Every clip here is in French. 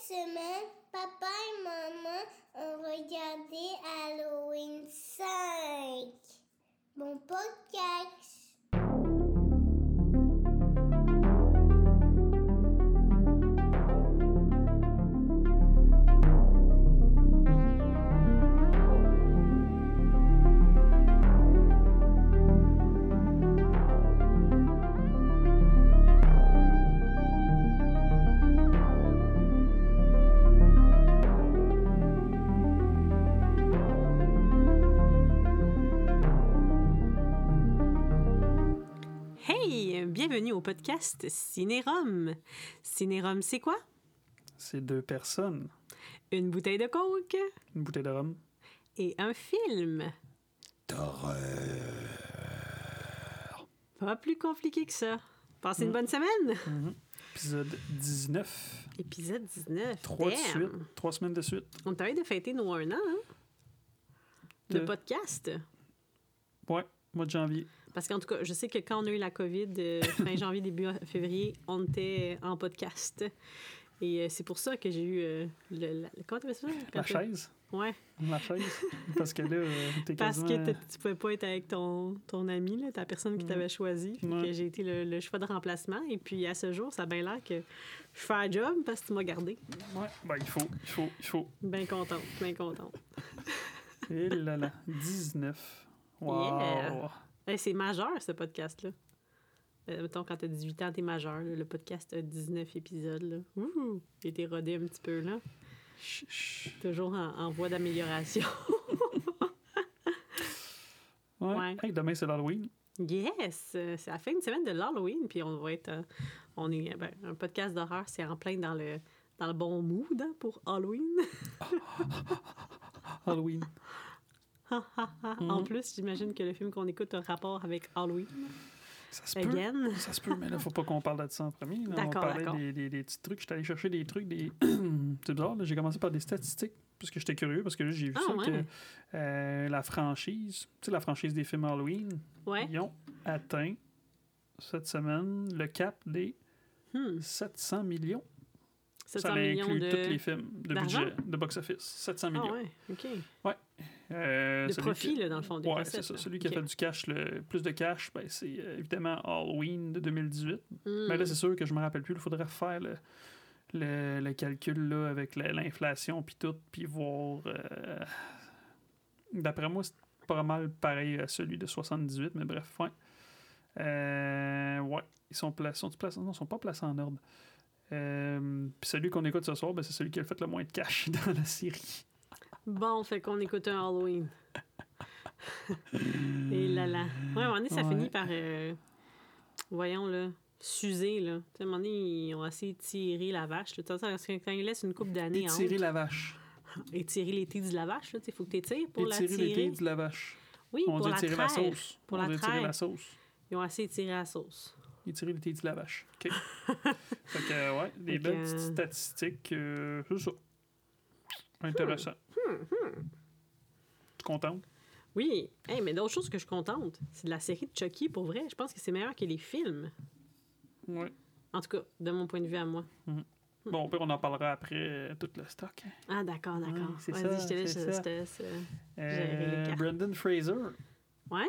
semaine, papa et maman ont regardé Halloween 5. Bon podcast. Hey, bienvenue au podcast Cinérum. Cinérum, c'est quoi? C'est deux personnes, Une bouteille de coke une bouteille de rhum. et un film. Pas plus compliqué que ça. Passez une Mm. bonne semaine. Épisode 19. Épisode 19. Trois de suite. Trois semaines de suite. On t'arrête de fêter nos un an, hein? De De- podcast. Ouais, mois de janvier. Parce qu'en tout cas, je sais que quand on a eu la COVID, euh, fin janvier, début février, on était en podcast. Et euh, c'est pour ça que j'ai eu euh, le, la, comment t'appelles ça? Quand La chaise. Ouais, La chaise. Parce que là, euh, t'es parce quasiment... que tu pouvais pas être avec ton, ton ami, là, ta personne qui Mhm. t'avait choisi. Ouais. que j'ai été le, le choix de remplacement. Et puis à ce jour, ça a bien l'air que je fais un job parce que tu m'as gardé. Ouais, ben il faut, il faut, il faut. Bien contente, bien contente. Et là là, 19. Wow. Yeah. Hey, c'est majeur, ce podcast-là. Euh, mettons, quand t'as 18 ans, t'es majeur. là. Le podcast a 19 épisodes. Là. Ouh! Il a été rodé un petit peu, là. Chut, chut. Toujours en, en voie d'amélioration. Ouais. Ouais. Hey, demain, c'est l'Halloween. yes! C'est la fin de semaine de l'Halloween, puis on va être... euh, on est... ben, un podcast d'horreur, c'est en plein dans le, dans le bon mood hein, pour Halloween. Halloween. En plus, j'imagine que le film qu'on écoute a un rapport avec Halloween. Ça se peut. Ça se peut, mais là, faut pas qu'on parle de ça en premier. là. On parlait des, des, des petits trucs. J'étais allé chercher des trucs, des. c'est bizarre, j'ai commencé par des statistiques, parce que j'étais curieux, parce que là, j'ai vu Ah, ça, ouais. que euh, la franchise, tu sais, la franchise des films Halloween, Ouais. ils ont atteint cette semaine le cap des Hmm. 700 millions. 700 ça millions inclut de... tous les films de budget, de box-office. 700 Ah millions. ouais, OK. Euh, De profit, qui- là, dans le fond, des Ouais, c'est ça. là. Celui qui a fait du cash, le plus de cash, ben, c'est euh, évidemment Halloween de 2018. Hmm. Mais là, c'est sûr que je me rappelle plus. Il faudrait refaire le, le, le calcul là, avec la- l'inflation puis tout, puis voir. euh, D'après moi, c'est pas mal pareil à celui de 78, mais bref, ouais. Euh, ouais, ils sont placés. Sont placés non, ils sont pas placés en ordre. Puis celui qu'on écoute ce soir, ben, c'est celui qui a fait le moins de cash dans la série. Bon, fait qu'on écoute un Halloween. Et là là. Ouais, à un moment donné, ça Ouais. finit par. euh, voyons, là. S'user, là. À un moment donné, ils ont assez tiré la vache. là. Quand ils laissent une coupe d'années en Étirer la vache. étirer l'été de la vache, là. Il faut que tu étires pour Étirer la tirer. de la vache. Oui, On pour la étirer la sauce. Pour On la étirer traire. la sauce. Ils ont assez étiré la sauce. Étirer l'été de la vache. OK. fait que, ouais, des belles euh, petites statistiques. euh, c'est ça. Intéressant. Hmm, Tu contente? Oui. Hey, mais d'autres choses que je suis contente, c'est de la série de Chucky, pour vrai. Je pense que c'est meilleur que les films. Ouais. En tout cas, de mon point de vue à moi. Bon, au pire, on en parlera après euh, tout le stock. Ah, d'accord, d'accord. Ouais, c'est Vas-y, ça, je te laisse, c'est je te ça. laisse, euh, Euh. Brendan Fraser. Ouais.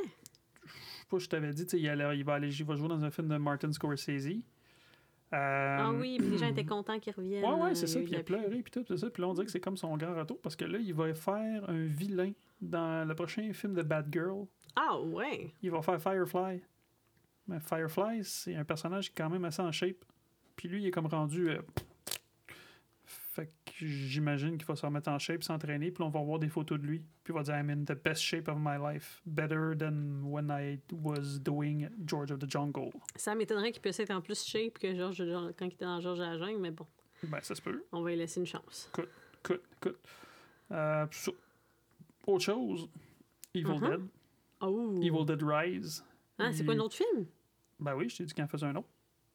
Je sais pas, je t'avais dit, il, allait- il va aller, il va jouer dans un film de Martin Scorsese. Euh, Ah oui, puis les gens étaient contents qu'ils reviennent. Ouais, ouais, euh, c'est ça. Puis il a pleuré, puis tout, c'est ça. Puis là, on dirait que c'est comme son grand retour parce que là, il va faire un vilain dans le prochain film de Bad Girl. Ah ouais. Il va faire Firefly. Mais Firefly, c'est un personnage qui est quand même assez en shape. Puis lui, il est comme rendu. euh, j'imagine qu'il va se remettre en shape, s'entraîner. Puis on va voir des photos de lui. Puis il va dire I'm in the best shape of my life. Better than when I was doing George of the Jungle. Ça m'étonnerait qu'il puisse être en plus shape que George, George- quand il était dans Georges à la jungle, mais bon, Ben, ça se peut. on va lui laisser une chance. Écoute, écoute. Euh, puis ça. Autre chose. Evil Mhm. Dead. Oh! Evil Dead Rise. Ah, c'est Il- quoi un autre film? Ben oui, je t'ai dit qu'il en faisait un autre.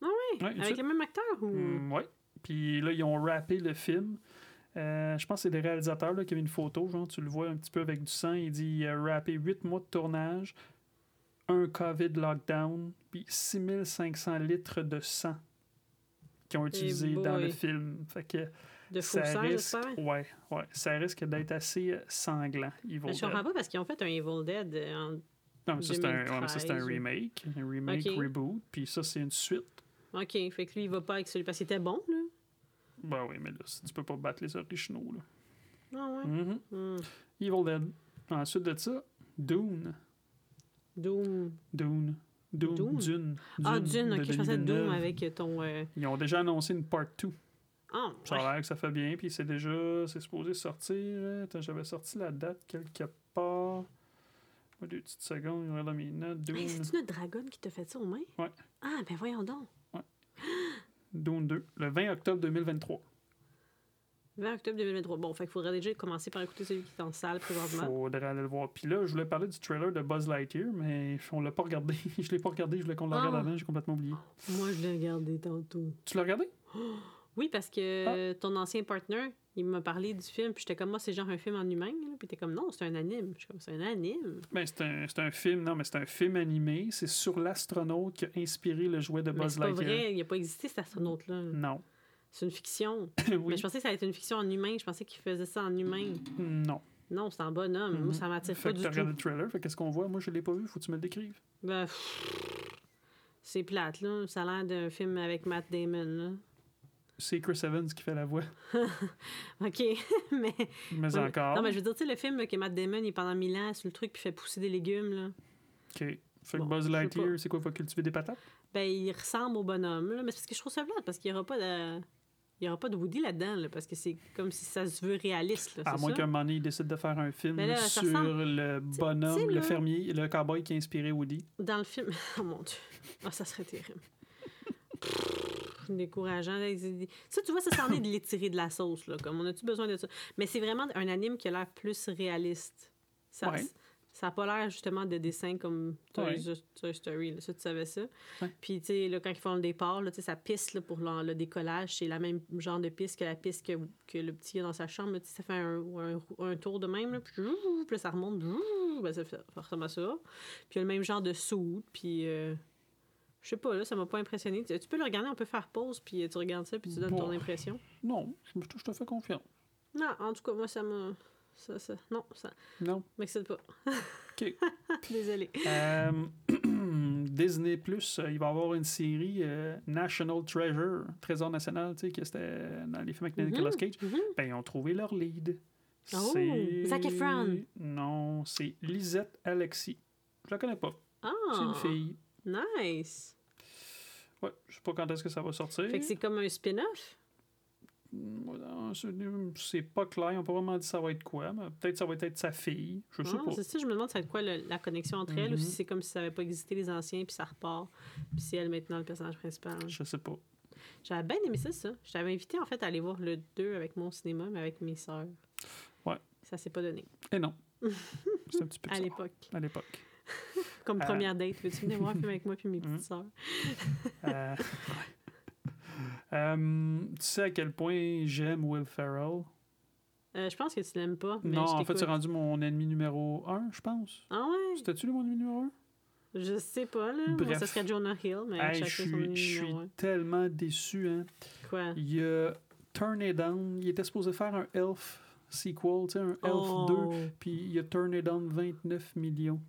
Ah oui? Ouais, Avec le même acteur ou? Mm, ouais. Puis là, ils ont rappé le film. Euh, je pense que c'est le réalisateur là, qui avait une photo, genre, tu le vois un petit peu avec du sang. Il dit a rappé 8 mois de tournage, un COVID lockdown, puis 6500 litres de sang qu'ils ont utilisé dans le film. Fait que De faux ça sang, risque, ouais, ouais, ça risque d'être assez euh, sanglant. Evil je comprends pas parce qu'ils ont fait un Evil Dead euh, en Non, mais ça, c'est un, ouais, un 2013 ou- remake. Un remake, reboot. Puis ça, c'est une suite. OK, fait que lui, il va pas avec celui parce qu'il était bon, là. Ben oui, mais là, tu peux pas battre les originaux. Là. Ah ouais? Hmm. Evil Dead. Ensuite de ça, Dune. Doom. Dune. Dune. Doom? Dune. Ah, Dune, ok, je pensais Doom avec ton. euh, Ils ont déjà annoncé une part 2. Ah, Ça ouais. a l'air que ça fait bien, puis c'est déjà, c'est supposé sortir. euh, Attends, j'avais sorti la date quelque part. Oh, Deux petites secondes, je regarde mes notes. Hey, C'est-tu notre dragon qui t'a fait ça aux mains? Ouais. Ah, ben voyons donc. Dune 2, le 20 octobre 2023. 20 octobre 2023. Bon, fait qu'il faudrait déjà commencer par écouter celui qui est en salle présentement. Faudrait aller le voir. Puis là, je voulais parler du trailer de Buzz Lightyear, mais on l'a pas regardé. je l'ai pas regardé, je voulais qu'on le regarde Ah. avant, j'ai complètement oublié. Moi, je l'ai regardé tantôt. Tu l'as regardé? Oui, parce que Ah. ton ancien partner, il m'a parlé du film, puis j'étais comme, moi, c'est genre un film en humain, là. Puis t'es comme, non, c'est un anime. Je suis comme, c'est un anime. Ben, c'est un, un film, non, mais c'est un film animé. C'est sur l'astronaute qui a inspiré le jouet de Buzz c'est pas Lightyear. vrai, il n'a pas existé cet astronaute-là. Non. C'est une fiction. oui. Mais je pensais que ça allait être une fiction en humain. Je pensais qu'il faisait ça en humain. Non. Non, c'est en bonhomme. Mhm. Moi, ça m'attire pas que du tout. regardé le trailer, fait qu'est-ce qu'on voit? Moi, je l'ai pas vu, faut que tu me le décrives. Ben, c'est plate, là. Ça a l'air d'un film avec Matt Damon, là. C'est Chris Evans qui fait la voix. OK, mais... Mais encore. Non, mais je veux dire, tu sais, le film que Matt Damon, il est pendant mille ans sur le truc, puis fait pousser des légumes, là. OK. Fait que Bon, Buzz Lightyear, c'est quoi? Il va cultiver des patates? Ben, il ressemble au bonhomme, là. Mais c'est parce que je trouve ça plate, parce qu'il n'y aura pas de... Il aura pas de Woody là-dedans, là, parce que c'est comme si ça se veut réaliste, là, À moins ça? qu'à un moment donné, il décide de faire un film là, ça sur ressemble- le bonhomme, le fermier, le cowboy qui a inspiré Woody. Dans le film... Oh, mon Dieu. Ah, ça serait terrible. Décourageant. Ça, tu vois, ça, c'en est de l'étirer de la sauce, là. Comme, on a-tu besoin de ça? Mais c'est vraiment un anime qui a l'air plus réaliste. Ça Ouais. ça a pas l'air, justement, de dessins comme Toy, Ouais. Story. là. Ça, tu savais ça? Ouais. Puis, tu sais, quand ils font le départ, là, sa piste là, pour le, le décollage, c'est la même genre de piste que la piste que, que le petit a dans sa chambre. là. Ça fait un, un, un tour de même, là, puis, puis là, ça remonte. Ben, ça fait à ça. Puis il y a le même genre de soude, puis... euh, je sais pas, là, ça m'a pas impressionné. Tu, tu peux le regarder, on peut faire pause, puis euh, tu regardes ça, puis tu donnes ton impression. Non, je, je te fais confiance. Non, en tout cas, moi, ça m'a... Ça, ça... Non, ça Non. m'excite pas. OK. Désolée. Euh, Disney Plus, il va y avoir une série euh, National Treasure, Trésor national, tu sais, que c'était dans les films avec Nicolas Mhm, Cage. mhm. Ben, ils ont trouvé leur lead. Oh, C'est- Zac Efron. Non, c'est Lisette Alexis. Je la connais pas. Ah! C'est une fille. Nice! Ouais, je sais pas quand est-ce que ça va sortir. Fait que c'est comme un spin-off? C'est- pas clair, ils n'ont pas vraiment dit ça va être quoi, mais peut-être ça va être sa fille. Je sais Ah, pas. c'est ça, je me demande ça va être quoi la connexion entre elles, ou si Mhm. c'est comme si ça n'avait pas existé les anciens, puis ça repart, puis c'est elle maintenant le personnage principal. Je sais pas. J'avais bien aimé ça, ça. Je t'avais invité en fait à aller voir le 2 avec mon cinéma, mais avec mes sœurs. Ouais. Ça s'est pas donné. Et non. C'est un petit peu À l'époque. À l'époque. Comme Euh. première date. Veux-tu venir voir un film avec moi puis mes Mhm. petites sœurs? Euh, euh, tu sais à quel point j'aime Will Ferrell? Euh, je pense que tu l'aimes pas. Mais non, je en fait, t'écoute. c'est rendu mon ennemi numéro un, je pense. Ah ouais? C'était-tu mon ennemi numéro un? Je sais pas, là. Moi, Bref. ça serait Jonah Hill, mais Hey, chacun je son suis, je suis tellement déçu. Hein. Quoi? Il a Turn It Down. Il était supposé faire un Elf sequel, tu sais, un Elf oh. 2. Puis il a Turn It Down 29 millions.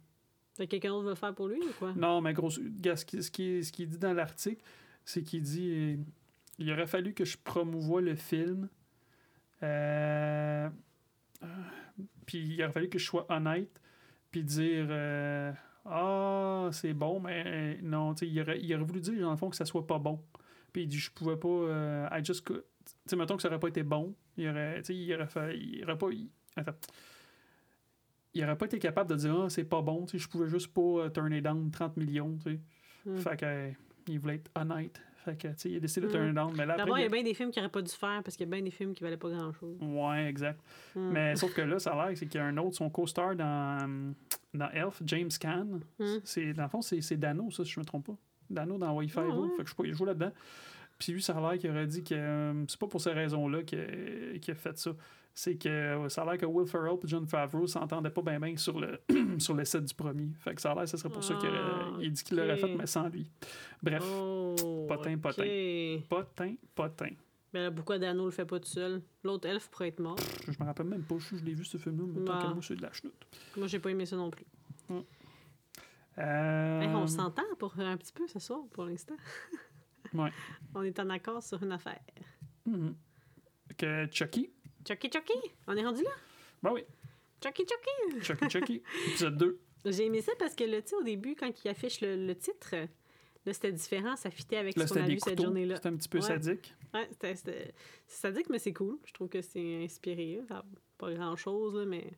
Quelqu'un d'autre va faire pour lui ou quoi? Non, mais gros, ce qui, ce qui, qui dit dans l'article, c'est qu'il dit il aurait fallu que je promouvoie le film. Euh, puis il aurait fallu que je sois honnête. Puis dire euh, Ah, c'est bon, mais non, tu il aurait, il aurait voulu dire, dans le fond, que ça soit pas bon. Puis il dit Je pouvais pas. euh, I just Tu sais, mettons que ça aurait pas été bon. Il aurait, tu il aurait. Il aurait pas. attends il aurait pas été capable de dire ah c'est pas bon je pouvais juste pas euh, turner down 30 millions Hmm. fait que euh, il voulait être honnête fait que il a décidé de Hmm. turner down mais là après D'abord, il y a bien des films qu'il aurait pas dû faire parce qu'il y a bien des films qui valaient pas grand-chose. ouais exact Hmm. mais sauf que là ça a l'air c'est qu'il y a un autre son co-star dans euh, dans Elf James Caan c'est dans le fond c'est c'est Dano ça si je me trompe pas Dano dans Wi-Fi Ah, ouais. fait que je sais pas il joue là-dedans Puis lui, ça a l'air qu'il aurait dit que euh, c'est pas pour ces raisons-là qu'il qu'il a fait ça. C'est que ça a l'air que Will Ferrell et John Favreau s'entendaient pas bien bien sur le, sur le set du premier. Fait que ça a l'air que ce serait pour ça qu'il Ah, dit qu'il l'aurait fait, mais sans lui. Bref, Oh, potin, potin. ok. potin, potin. Mais pourquoi Dano le fait pas tout seul? L'autre elfe pourrait être mort. Je me rappelle même pas, je, l'ai vu ce film-là, mais tant Bah. moi, c'est de la chenoute. Moi, j'ai pas aimé ça non plus. Euh, Hey, on s'entend pour un petit peu ce soir, pour l'instant. Ouais. On est en accord sur une affaire. mhm. Que Chucky, Chucky, Chucky! On est rendu là? ben oui, Chucky, Chucky! Chucky, Chucky, épisode 2. J'ai aimé ça parce que, là, tu sais, au début, quand il affiche le, le titre, là, c'était différent. Ça fitait avec Là, ce qu'on a vu cette journée-là. c'était un petit peu Ouais. sadique. Ouais, c'était- sadique, mais c'est cool. Je trouve que c'est inspiré. là. Pas grand-chose, là, mais...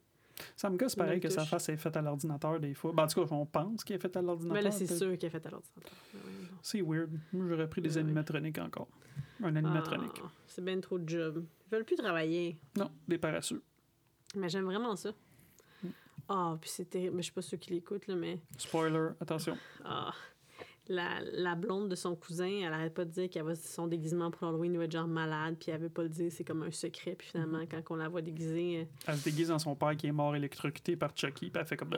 Ça me gosse Une pareil que sa touche. face est faite à l'ordinateur des fois. Ben, en tout cas, on pense qu'il est fait à l'ordinateur. Mais là, c'est sûr qu'il a fait à l'ordinateur. Ouais. C'est weird. Moi, j'aurais pris des ouais. animatroniques encore. Un animatronique. Ah, c'est bien trop de job. Ils veulent plus travailler. Non, des paresseux. Mais j'aime vraiment ça. Mm. Ah, puis c'est terrible. Mais Je suis pas sûre qui l'écoute, là, mais... Spoiler, attention. Ah, la, la blonde de son cousin, elle arrête pas de dire qu'elle va son déguisement pour Halloween, il va être genre malade, puis elle veut pas le dire, c'est comme un secret. Puis finalement, Mm-hmm. quand on la voit déguisée... euh, Elle se déguise dans son père qui est mort électrocuté par Chucky, puis elle fait comme.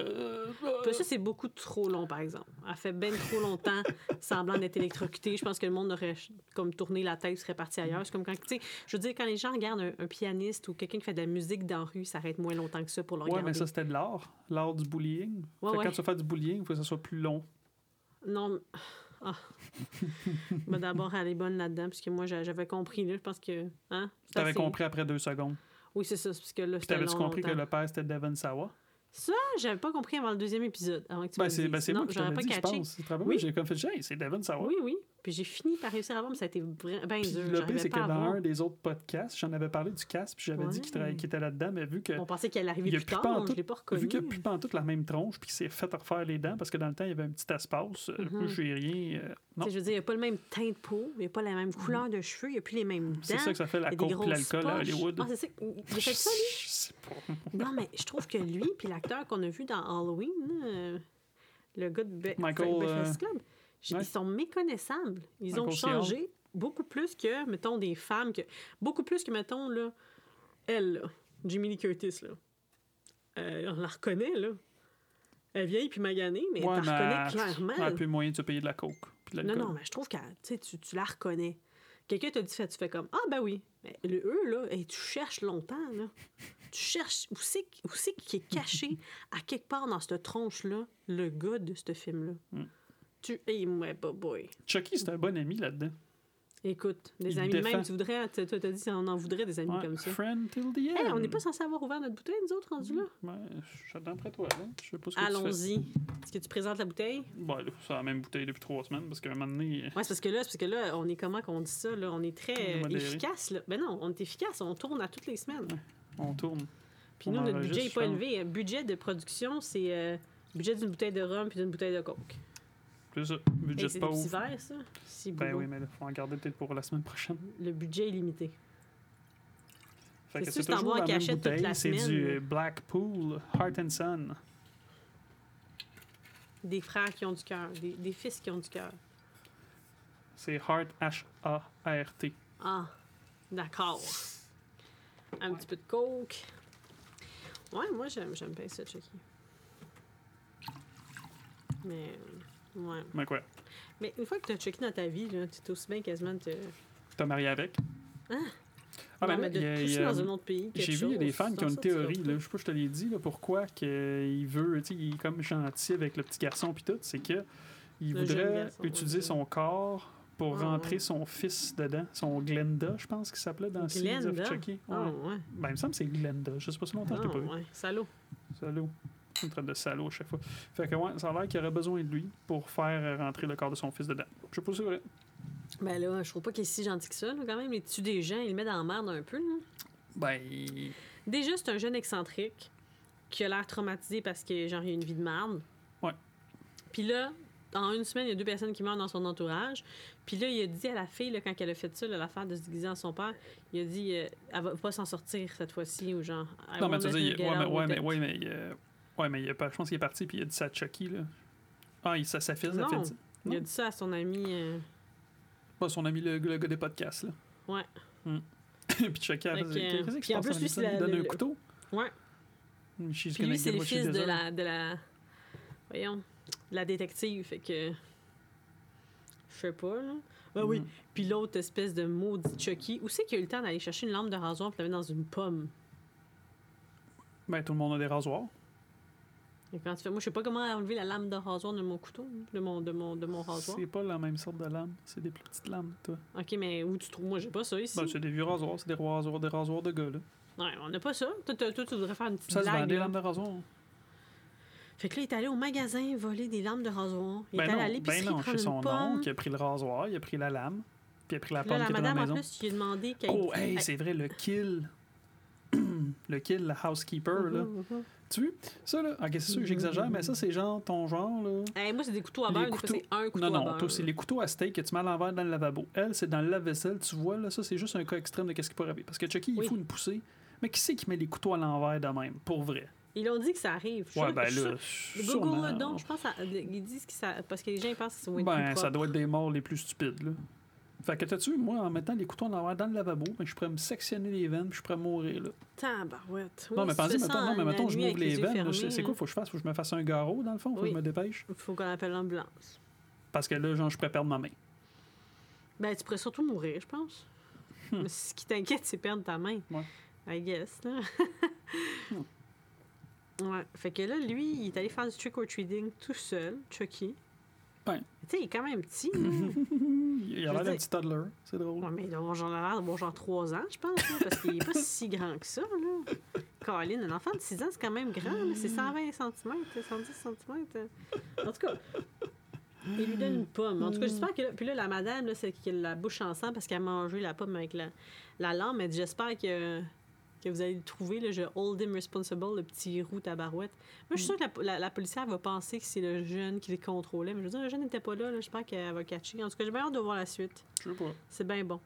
Puis ça, c'est beaucoup trop long, par exemple. Elle fait bien trop longtemps semblant d'être électrocutée. Je pense que le monde aurait comme tourné la tête, serait parti ailleurs. C'est comme quand, tu sais, je veux dire, quand les gens regardent un, un pianiste ou quelqu'un qui fait de la musique dans la rue, ça arrête moins longtemps que ça pour le Ouais, regarder. mais ça, c'était de l'art. L'art du bullying. Ouais, Fait que ouais. Quand tu vas faire du bullying, il faut que ça soit plus long. Non, mais- ah. Mais d'abord, elle est bonne là-dedans, puisque moi, j'a- j'avais compris, là, je pense que... Hein? Tu avais assez- compris après deux secondes. Oui, c'est ça, parce que là, t'avais-tu compris que le père, c'était Devon Sawa? Ça, j'avais pas compris avant le deuxième épisode, avant que tu me Ben, le c'est dises. ben, c'est Non, moi qui j'aurais t'avais pas dit, je pense. Te rappelles? Oui. J'ai comme fait, hey, c'est Devon Sawa. Oui, oui. Puis j'ai fini par réussir à voir, mais ça a été bien Puis dur. le pire, c'est que dans un des autres podcasts, j'en avais parlé du casque, puis j'avais dit qu'il était là-dedans, mais vu que On pensait qu'elle arrivait plus tard, pantoute- je l'ai pas reconnu. Vu qu'il n'y a plus pantoute la même tronche, puis qu'il s'est fait refaire les dents, parce que dans le temps, il y avait un petit espace. euh. Moi, j'ai rien. euh, non, Je veux dire, il n'y a pas le même teint de peau, il n'y a pas la même couleur de cheveux, il n'y a plus les mêmes dents. c'est ça que ça fait la grosses l'alcool à. Hollywood. Ah, c'est ça. Il fait ça, lui? Je sais pas. Non, mais je trouve que lui, puis l'acteur qu'on a vu dans Halloween, euh, le gars de Be- Michael, Breakfast Club, ouais. ils sont méconnaissables. Ils ont changé beaucoup plus que, mettons, des femmes, que beaucoup plus que, mettons, là, elle, là, Jimmy Lee Curtis, là. Euh, on la reconnaît, là. Elle est vieille puis maganée, mais Ouais, tu la mais reconnais clairement. Elle a plus moyen de se payer de la coke. De Non, non, mais je trouve que tu, tu la reconnais. Quelqu'un te dit, fait, tu fais comme Ah, ben oui. Mais le eux, là, hey, tu cherches longtemps, là. Tu cherches où c'est où c'est qui est caché à quelque part dans cette tronche-là, le gars de ce film-là? Mm. Tu. Ouais, bah, boy. Chucky, c'est un bon ami là-dedans. Écoute, des Il amis défend. même, tu voudrais. tu- Toi, t'as dit on en voudrait des amis Ouais, comme ça. Friend till the end. Hey, on n'est pas censé avoir ouvert notre bouteille, nous autres, rendus là? Ouais, j'attends après toi. Là. Je sais pas ce que. Allons-y. Est-ce que tu présentes la bouteille? Bon, c'est la même bouteille depuis trois semaines parce qu'à un moment donné. Ouais, c'est parce que là, c'est parce que là, on est comment qu'on dit ça, là? On est très On est euh, modéré. efficace, là. Ben non, on est efficace, on tourne à toutes les semaines. On tourne. Puis On nous, notre budget n'est pas élevé. Budget de production, c'est euh, budget d'une bouteille de rhum puis d'une bouteille de coke. C'est ça. Hey, Budget c'est petits pauvre. verres, ça. C'est Ben oui, mais il faut en garder peut-être pour la semaine prochaine. Le budget est limité. Fait C'est que c'est c'est toujours la même bouteille. C'est du euh, Blackpool Heart and Sun. Des frères qui ont du cœur, des, des fils qui ont du cœur. C'est Heart H-A-R-T. Ah, d'accord. Un petit peu de coke. Ouais, moi, j'aime, j'aime bien ça, Chucky. Mais, ouais. Mais quoi? Mais une fois que tu as Chucky dans ta vie, là, tu es aussi bien quasiment de te... T'as marié avec? Ah. Ah, non, ben mais là, de il il dans un autre pays. J'ai vu, il y a des fans qui ont une théorie, là, je sais pas, je te l'ai dit, là, pourquoi que il veut, tu sais, il est comme gentil avec le petit garçon puis tout, c'est que il Le voudrait garçon, utiliser ouais. son corps pour Ah, rentrer ouais. son fils dedans, son Glenda, je pense qu'il s'appelait dans Seeds of Glenda? Chucky. Ah, Ouais. Ben, il me semble que c'est Glenda, je sais pas si longtemps je l'ai Ah, pas vu. ouais. Salaud. Salaud. Me traite de salaud à chaque fois. Fait que ouais, ça a l'air qu'il aurait besoin de lui pour faire rentrer le corps de son fils dedans. Je sais pas si c'est vrai. Ben là, je trouve pas qu'il est si gentil que ça. Là, quand même, il tue des gens, il le met dans la merde un peu. Là. Ben, Déjà, c'est un jeune excentrique qui a l'air traumatisé parce que genre il a une vie de merde. Ouais. Puis là, en une semaine, il y a deux personnes qui meurent dans son entourage. Puis là, il a dit à la fille, là, quand elle a fait ça, l'affaire de se déguiser en son père, il a dit euh, elle va pas s'en sortir cette fois-ci ou genre. Non, mais tu get ouais, mais, ouais, mais, ouais, mais, euh, ouais, mais il a pas, je pense qu'il est parti puis il a dit ça à Chucky, là. Ah, il, ça, sa fille, ça Non. fait. Il a dit ça à son ami. euh, son ami, le, le gars des podcasts, là. Ouais. puis Chucky, Fait que, qu'est-ce qui puis se en passe plus, dans lui, Il donne le- un couteau? Ouais. She's Puis lui, c'est le fils de la, de la. Voyons. De la détective. Fait que. Je sais pas, là. Ah oui. Mhm. Puis l'autre espèce de maudit Chucky. Où c'est qu'il a eu le temps d'aller chercher une lampe de rasoir pour la mettre dans une pomme? Ben, tout le monde a des rasoirs. Et quand tu fais, moi, je sais pas comment enlever la lame de rasoir de mon couteau, de mon, de mon, de mon rasoir. C'est pas la même sorte de lame. C'est des plus petites lames, toi. Ok, mais où tu trouves Moi, j'ai pas ça ici. Ben, c'est des vieux rasoirs. C'est des rasoirs, des rasoirs de gars, là. Ouais, on n'a pas ça. Toi, toi, toi, tu voudrais faire une petite Ça se vend, blague. des lames de rasoir. Fait que là, il est allé au magasin voler des lames de rasoir. Il Ben est allé à non, l'épicerie ben non, prendre chez son pomme. oncle, il a pris le rasoir, il a pris la lame, puis il a pris la Puis là, pomme la qui était dans madame, la en plus, il a demandé. Oh, hey, c'est vrai, le kill. le kill, le housekeeper, là. Mhm, mhm. Tu vois? Ça, là, ok, c'est sûr que j'exagère, mais ça, c'est genre ton genre, là. Hey, moi, c'est des couteaux à beurre. Des fois, couteaux- c'est un couteau Non, à non, beurre. toi, c'est les couteaux à steak que tu mets à l'envers dans le lavabo. Elle, c'est dans le lave-vaisselle, tu vois, là, ça, c'est juste un cas extrême de qu'est-ce qui peut arriver. Parce que Chucky, il Oui. faut une poussée. Mais qui c'est qui met les couteaux à l'envers de même, pour vrai? Ils l'ont dit que ça arrive. Je suis Ouais, sûre- ben je suis là, sûre- sûrement. Google le je pense, à- ils disent que ça. Parce que les gens ils pensent que être Ben, ça doit être des morts les plus stupides, là. Fait que t'as-tu, moi, en mettant les couteaux en l'envers dans le lavabo, ben, je pourrais me sectionner les veines, puis je pourrais mourir, là. Tabarouette. non, Oui, mais si tu pensez, mettons, non, mais mettons, je m'ouvre les veines. c'est quoi, hein. faut que je fasse? Faut que je me fasse un garrot, dans le fond? Faut que je me dépêche? Faut qu'on appelle l'ambulance. Parce que là, genre, je pourrais perdre ma main. Ben, tu pourrais surtout mourir, je pense. Hmm. Mais ce qui t'inquiète, c'est perdre ta main. Ouais. I guess, là. Hmm. Ouais. Fait que là, lui, il est allé faire du trick-or-treating tout seul, Chucky. Tu sais, il est quand même petit. Il a l'air d'un petit toddler. C'est drôle. Ouais, mais il doit avoir genre l'air d'avoir genre 3 ans, je pense, là, parce qu'il est pas si grand que ça, là. Colin, un enfant de 6 ans, c'est quand même grand. C'est 120 cm, 110 cm. En tout cas, il lui donne une pomme. En tout cas, j'espère que là, puis là, la madame, c'est qu'elle a la bouche en sang parce qu'elle a mangé la pomme avec la, la lame. Dit, j'espère que, que vous allez le trouver, là, je hold him responsible, le petit roux tabarouette. Moi, je suis sûre que la, la, la policière va penser que c'est le jeune qui le contrôlait, mais je veux dire, le jeune n'était pas là, là. J'espère qu'elle va catcher. En tout cas, j'ai bien hâte de voir la suite. Je sais pas. C'est bien bon.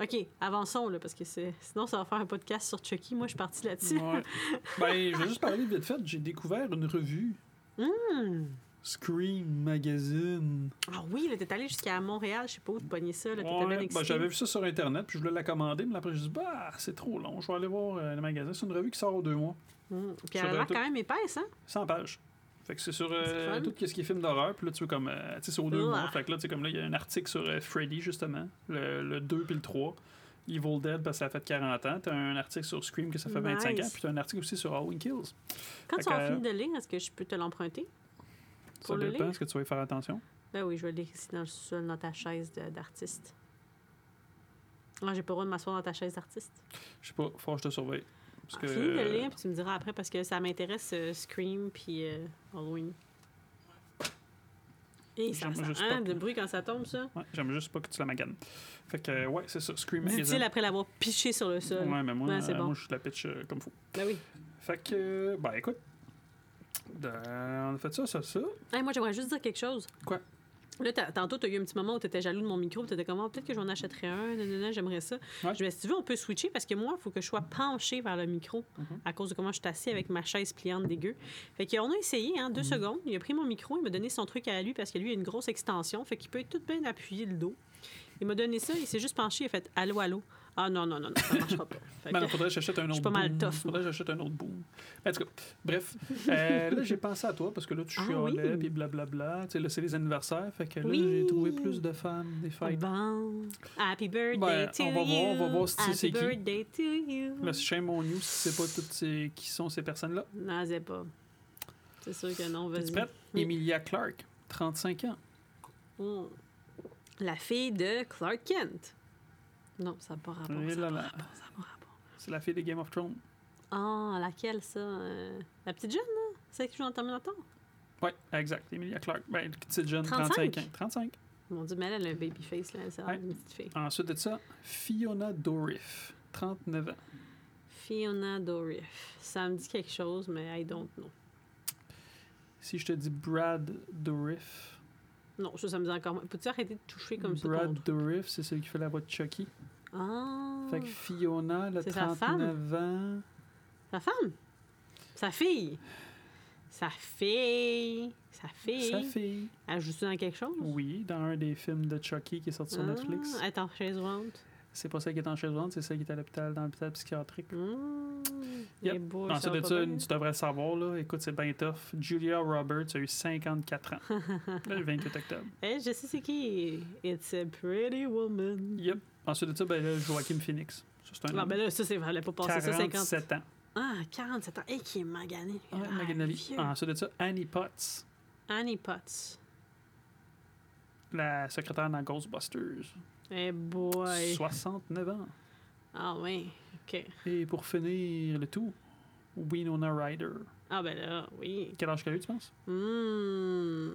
OK, avançons, là, parce que sinon, ça va faire un podcast sur Chucky. Moi, je suis partie là-dessus. Ouais. ben, je vais juste parler vite fait. J'ai découvert une revue. Hmm. Scream Magazine. Ah oui, là, t'es allé jusqu'à Montréal, je sais pas où te pogner ça, là, Ouais, ben, j'avais vu ça sur Internet, puis je voulais la commander, mais après, je dis, bah, c'est trop long, je vais aller voir euh, le magasin. C'est une revue qui sort aux deux mois. Hmm. Puis elle a l'air tout- quand même épaisse, hein? 100 pages. Fait que c'est sur euh, tout ce qui est film d'horreur. Puis là, tu veux comme. euh, tu sais, c'est aux deux mois. Fait que là, tu sais, comme là, il y a un article sur euh, Freddy, justement. Le, le 2 puis le 3. Evil Dead, parce que ça a fait 40 ans. T'as un article sur Scream, que ça fait 25 Nice. ans. Puis t'as un article aussi sur Halloween Kills. Quand Fait tu vas que- finir de lire, est-ce que je peux te l'emprunter? Ça le lire? Est-ce que tu vas y faire attention? Ben oui, je vais le lire ici dans le sol, dans ta chaise d'artiste. Ah, j'ai pas le droit de m'asseoir dans ta chaise d'artiste. Je sais pas, faut que je te surveille. Parce Ah, que. Finis de le lire, puis tu me diras après, parce que ça m'intéresse, euh, Scream, puis euh, Halloween. Et ça, J'aime ça juste hein, pas de bruit quand ça tombe, ça? Ouais, j'aime juste pas que tu la maganes. Fait que, euh, ouais, c'est ça. Scream Dit-il après l'avoir piché sur le sol. Ouais, mais moi, Ouais, c'est euh, bon. moi je la pitch euh, comme fou. Ben oui. Fait que, euh, ben écoute. De- on a fait ça, ça, ça. Hey, moi, j'aimerais juste dire quelque chose. Quoi? Là, tantôt, tu as eu un petit moment où tu étais jaloux de mon micro. Tu étais comme, Ah, peut-être que j'en achèterais un. Non, non, non, j'aimerais ça. Ouais. Je Ben, si tu veux, on peut switcher parce que moi, il faut que je sois penchée vers le micro Mhm. à cause de comment je suis assis avec ma chaise pliante dégueu. Fait qu'on a essayé, hein, deux secondes. Il a pris mon micro, il m'a donné son truc à lui parce que lui, il a une grosse extension. Fait qu'il peut être tout bien appuyé le dos. Il m'a donné ça, il s'est juste penché, il a fait Allô, allô. Ah non, non, non, non, ça marchera pas. Fait Ben, il faudrait que j'achète un autre suis pas mal boom. tough, Faudrait que j'achète un autre boom. En tout cas, bref. Euh, là, j'ai pensé à toi parce que là, tu Ah chialais, oui. puis blablabla. Tu sais, là, c'est les anniversaires. Fait que là, Oui. j'ai trouvé plus de fans des Ah fêtes. Bon. Happy birthday Ben, to on va you. voir, on va voir si Happy c'est qui. birthday to you. Là, shame on you si c'est pas toutes ces... qui sont ces personnes-là. Non, c'est pas. C'est sûr que non, vas-y. Prête? Oui. Emilia Clarke, 35 ans. Mm. La fille de Clark Kent. Non, ça n'a pas rapport. Ça n'a pas pas. C'est la fille de Game of Thrones. Ah, laquelle ça? euh, La petite jeune, là? Celle qui joue dans Terminator? Ouais, exact. Emilia Clarke. Ben, petite jeune, 35? 35 ans. 35. Mon Dieu, mais elle, elle a un baby face, là. Elle c'est Ouais. une petite fille. Ensuite de ça, Fiona Dourif, 39 ans. Fiona Dourif. Ça me dit quelque chose, mais I don't know. Si je te dis Brad Dourif, Non, ça, ça me dit encore moins. Peux-tu arrêter de toucher comme ça? Brad Dourif, c'est celui qui fait la voix de Chucky. Ah. Fait que Fiona, a C'est sa 39 ans. Sa femme? Sa fille? Sa fille. Sa fille. Sa fille. Elle joue dans quelque chose? Oui, dans un des films de Chucky qui est sorti sur Netflix. Ah, elle est en chaise roulante. C'est pas celle qui est en chaise roulante, c'est celle qui est à l'hôpital, dans l'hôpital psychiatrique. Mmh. Yep. Ça Ensuite de ça, tu devrais le savoir, là. Écoute, c'est bien tough. Julia Roberts a eu 54 ans. le 28 octobre. Eh, je sais c'est qui. It's a pretty woman. Yep. Ensuite de ça, ben là, Joaquin Phoenix. Ça, c'est un Non, homme. ben là, ça, c'est vrai. Elle a pas passé ça 50. 47 ans. Ah, 47 ans. Et qui est magané. lui. Ah, Maganelli. vieux. Ensuite de ça, Annie Potts, Annie Potts. la secrétaire dans Ghostbusters. Eh boy. 69 ans. Ah oui. OK. Et pour finir le tout, Winona Ryder. Ah ben là, oui. Quel âge qu'elle a eu, tu penses? Hmm.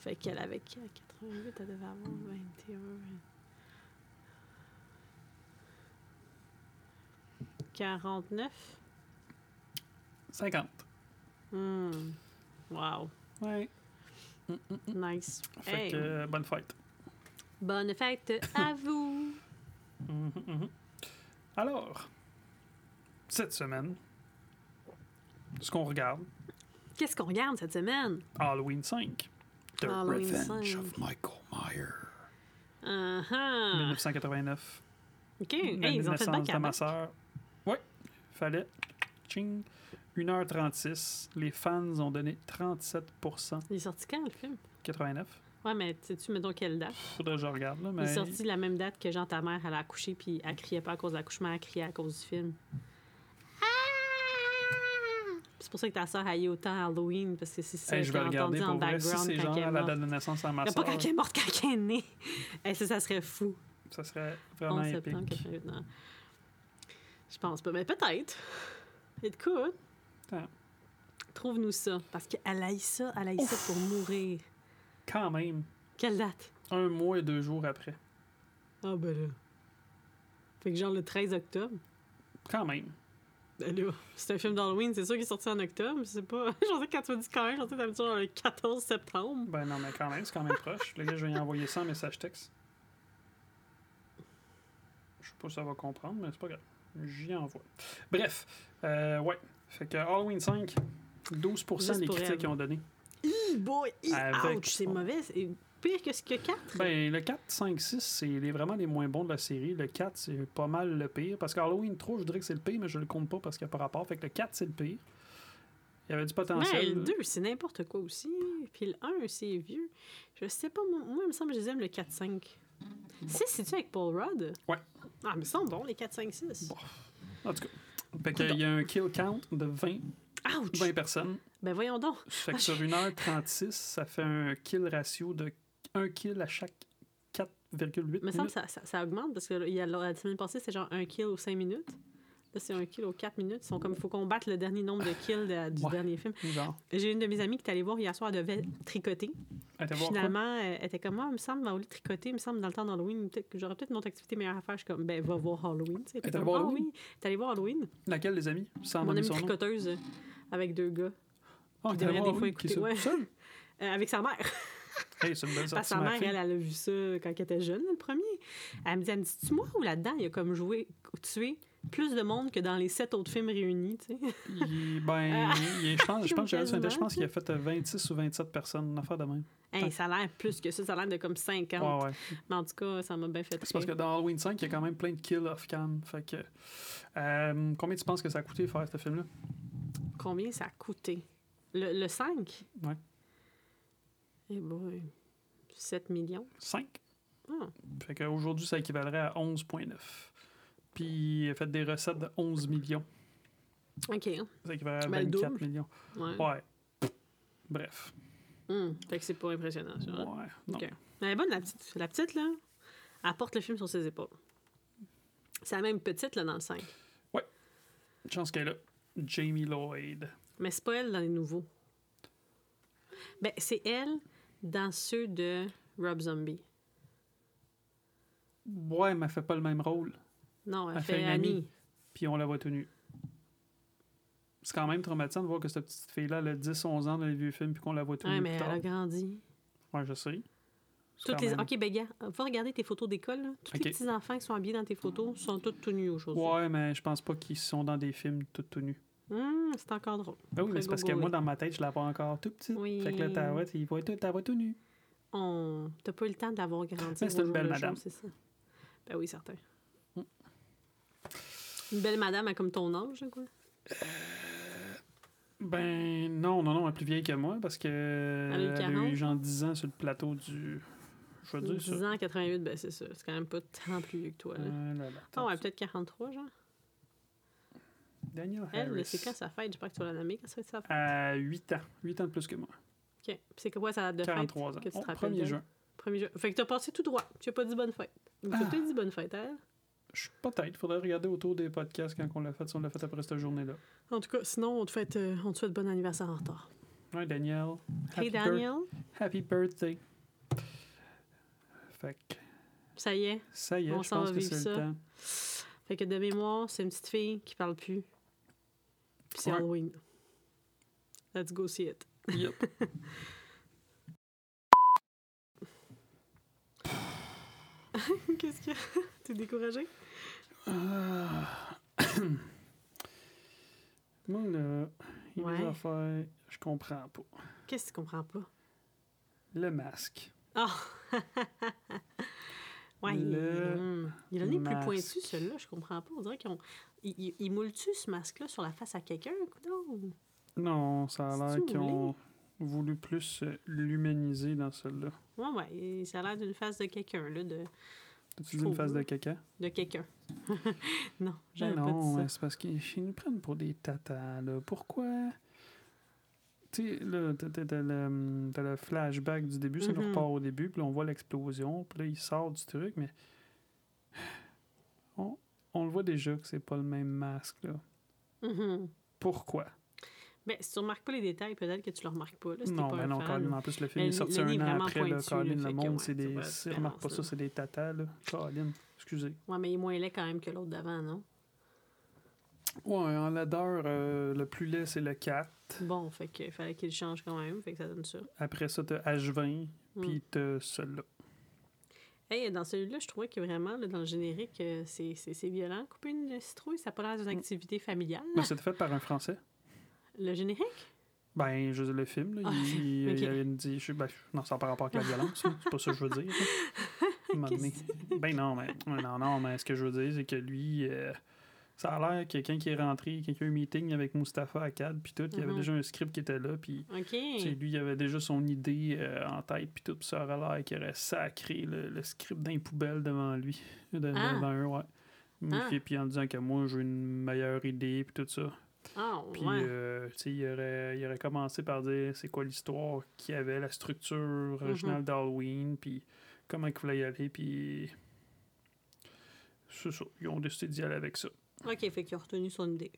Fait qu'elle avait qui, à 88, elle devait avoir 21. 49? 50. Hmm. Wow. Ouais. Nice. Fait Hey. que, euh, bonne fête. Bonne fête à vous. Alors, cette semaine, ce qu'on regarde, Qu'est-ce qu'on regarde cette semaine? Halloween 5. The Halloween Revenge 5. of Michael Myers. Ah ah. 1989. OK. Hey, ils ont fait à ma sœur. Fallait. Ching. 1h36. Les fans ont donné 37%. Il est sorti quand, le film? 89. Ouais, mais sais-tu, mettons, quelle date? Faudrait que je regarde, là, Il est sorti la même date que Jean, ta mère, elle a accouché, puis elle criait pas à cause de l'accouchement, elle criait à cause du film. C'est pour ça que ta soeur haït autant Halloween, parce que c'est ça Hey, je vais a regarder entendu en vrai. Si background c'est quand genre elle est à la date de naissance à ma soeur, pas quand elle est morte, quand elle est née. Hey, ça, ça serait fou. ça serait 11 vraiment épique. 88, non. Je pense pas, mais peut-être. It could. Trouve-nous ça, parce qu'elle haït ça, elle haït ça pour mourir. Quand même, Quelle date? un mois et deux jours après. Ah, ben là. Fait que genre le 13 octobre. Quand même. Ben là, c'est un film d'Halloween, c'est sûr qu'il est sorti en octobre, c'est pas. J'en sais quand tu m'as dit quand même, j'en sais d'habitude genre le 14 septembre. Ben non, mais quand même, c'est quand même proche. Le gars, je vais y envoyer ça en message texte. Je sais pas si ça va comprendre, mais c'est pas grave. J'y envoie. Bref, euh, ouais. Fait que Halloween 5, 12% Juste des critiques elle. qui ont donné. Hi, boy! hi, Avec- ouch, c'est mauvais. C'est pire que ce que 4. Ben, le 4, 5, 6, c'est vraiment les moins bons de la série. Le 4, c'est pas mal le pire. Parce que Halloween 3, je dirais que c'est le pire, mais je le compte pas parce qu'il n'y a pas rapport. Fait que le 4, c'est le pire. Il y avait du potentiel. le 2, c'est n'importe quoi aussi. Puis le 1, c'est vieux. Je sais pas, moi, moi, il me semble que je les aime le 4-5. 6, c'est-tu avec Paul Rudd? Ouais. Ah, mais ils sont bons, les 4-5-6. Bon. En tout cas. Fait qu'il y a un kill count de 20, Ouch! 20 personnes. Ben voyons donc. Fait que sur 1h36, ça fait un kill ratio de 1 kill à chaque 4,8 Il me semble minutes. que ça, ça, ça augmente parce que il y a, la semaine passée, c'est genre un kill aux 5 minutes. C'est un kill aux 4 minutes. Ils sont comme, il faut qu'on batte le dernier nombre de kills de- du Ouais. dernier film. J'ai une de mes amies qui est allée voir hier soir, elle devait tricoter. elle était? Finalement, elle était comme moi, il me semble, au lieu de tricoter, il me semble, dans le temps d'Halloween, j'aurais peut-être une autre activité meilleure à faire. Je suis comme, ben, va voir Halloween. Elle allée voir ah Halloween? oui, allée voir Halloween. Laquelle, les amis? Sans Mon amie tricoteuse avec deux gars, Ah, qui des fois écouter, ouais. Euh, avec sa mère. Hey, c'est une belle Parce sortie, que sa mère, elle, elle a vu ça quand elle était jeune, le premier. Elle me dit, elle me dit, tu moi ou là-dedans, il a comme joué, tué plus de monde que dans les sept autres films réunis, tu sais. Il- ben, il- je pense, je pense, je pense qu'il a fait euh, 26 ou 27 personnes, une affaire de même. Hey, ça a l'air plus que ça, ça a l'air de comme 50. Ouais, ouais. Mais en tout cas, ça m'a bien fait C'est parce que dans Halloween 5, il y a quand même plein de kills off-cam. Fait que. euh, combien tu penses que ça a coûté faire ce film-là? Combien ça a coûté? Le, le 5? Ouais. Eh boy, 7 millions. 5. Ah, Fait qu'aujourd'hui, ça équivalerait à 11,9. Puis il a fait des recettes de 11 millions. OK. Ça équivalerait à Ben, le 24 double. millions. Ouais. Ouais. Bref. Hum, Fait que c'est pas impressionnant, ça. Ouais. Non. OK. Elle est bonne, la petite. La petite, là, elle porte le film sur ses épaules. C'est la même petite, là, dans le 5. Chance qu'elle là. Jamie Lloyd. Mais c'est pas elle dans les nouveaux. Ben, c'est elle dans ceux de Rob Zombie. Ouais, mais elle fait pas le même rôle. Non, elle, Elle fait, fait une Annie. amie. Puis on la voit tenue. C'est quand même traumatisant de voir que cette petite fille-là, elle a 10-11 ans dans les vieux films, puis qu'on la voit tenue Ouais, plus mais elle tard. a grandi. Ouais, je sais. Toutes les... même- OK, ben, gars, va regarder tes photos d'école. Tous les petits-enfants qui sont habillés dans tes photos sont tous tout nus aujourd'hui. Ouais, mais je pense pas qu'ils sont dans des films tout tout nus. Hum, c'est encore drôle. Ben oui, mais c'est parce que moi, oui. dans ma tête, je la vois encore tout petite. Oui. Fait que là, ta il va être, ta voix tout nu. On... T'as pas eu le temps d'avoir grandi. Mais c'est une belle le madame. jour, ça. Ben oui, certain. Une belle madame comme ton âge, quoi. Ben non, non, non, elle est plus vieille que moi parce que eu elle a 40, eu genre 10 ans sur le plateau du. Je vais dire 10 ça. ans, 88, ben c'est ça. C'est quand même pas tant plus vieux que toi, là. Ah là là, attends, ouais, peut-être 43, genre. Daniel Elle, Harris. c'est quand sa fête? J'espère que tu vas la nommer. Quand ça sa fête? À 8 ans. 8 ans de plus que moi. OK. Puis c'est quoi sa date de 43 ans. fête? Que tu te Oh, rappelles 1er d'elle? juin. 1er juin. Fait que t'as passé tout droit. Tu as pas dit bonne fête. Tu as Ah. peut-être dit bonne fête, hein? Je- Peut-être. Faudrait regarder autour des podcasts quand on l'a fait, si on l'a fait après cette journée-là. En tout cas, sinon, on te, fait, euh, on te souhaite bon anniversaire en retard. Ouais, Daniel. Hey, happy bir- Daniel. happy birthday. Fait que Ça y est. ça y est, On je s'en pense va que vivre c'est ça. le temps. Fait que de mémoire, c'est une petite fille qui parle plus. Puis c'est Ouais. Halloween. Let's go see it. Yep. Qu'est-ce qu'il y a? T'es découragé? Ah. Moi, là, il a Ouais. affaires, je comprends pas. Qu'est-ce que tu comprends pas? Le masque. Ah! ouais, il, Le il en est plus pointu, celui-là, je comprends pas. On dirait qu'ils. Ils, ils, moulent-tu ce masque-là sur la face à quelqu'un? Non, ça a l'air qu'ils ont voulu plus euh, l'humaniser dans celle-là. Ouais, ouais, et ça a l'air d'une face de quelqu'un, là, de, T'as-tu dit une face de caca? de quelqu'un. non, Mais j'avais pas non, dit ça. mais c'est parce qu'ils ils nous prennent pour des tatas, là. Pourquoi? Tu sais, là, t'as le, t'as le flashback du début, ça nous Mhm. repart au début, puis là, on voit l'explosion, puis là, il sort du truc, mais on, on le voit déjà que c'est pas le même masque, là. Mhm. Pourquoi? Ben, si tu remarques pas les détails, peut-être que tu le remarques pas. Là, si non, pas mais un non. Colin, en plus, le film est sorti le un an après, pointu, Colin, le fait que, monde, c'est des... c'est- Remarque pas ça, c'est des tatas, là. Colin, excusez. Ouais, mais il est moins laid quand même que l'autre d'avant, non? Ouais, en laideur, euh, le plus laid, c'est le 4. Bon, fait qu'il fallait qu'il change quand même, fait que ça donne ça. Après ça, t'as H20, Mm. puis t'as celui-là. Hey, dans celui-là, je trouvais que vraiment, là, dans le générique, euh, c'est violent. Couper une citrouille, ça n'a pas l'air d'une Mm. activité familiale. Mais c'était fait par un Français. Le générique? Ben, je veux dire, le film, là, Ah, il, il- avait dit... Je, ben, non, ça n'a pas rapport avec la violence, c'est pas ça que je veux dire. Ben non, mais non, non, mais ce que je veux dire, c'est que lui, euh, ça a l'air quelqu'un qui est rentré, quelqu'un a eu un meeting avec Mustapha Akkad, puis tout, il y avait Mhm. déjà un script qui était là, puis lui, il avait déjà son idée euh, en tête, puis tout, puis ça aurait l'air qu'il aurait sacré le, le script d'un poubelle devant lui, de- Ah. devant eux, ouais. Ah. Puis, puis en disant que moi, j'ai une meilleure idée, puis tout ça. Ah, Puis, ouais. euh, tu sais, il aurait, il aurait commencé par dire c'est quoi l'histoire qu'il y avait, la structure Mhm. originale d'Halloween, puis comment il voulait y aller, puis. C'est ça. Ils ont décidé d'y aller avec ça. OK, fait qu'il a retenu son idée.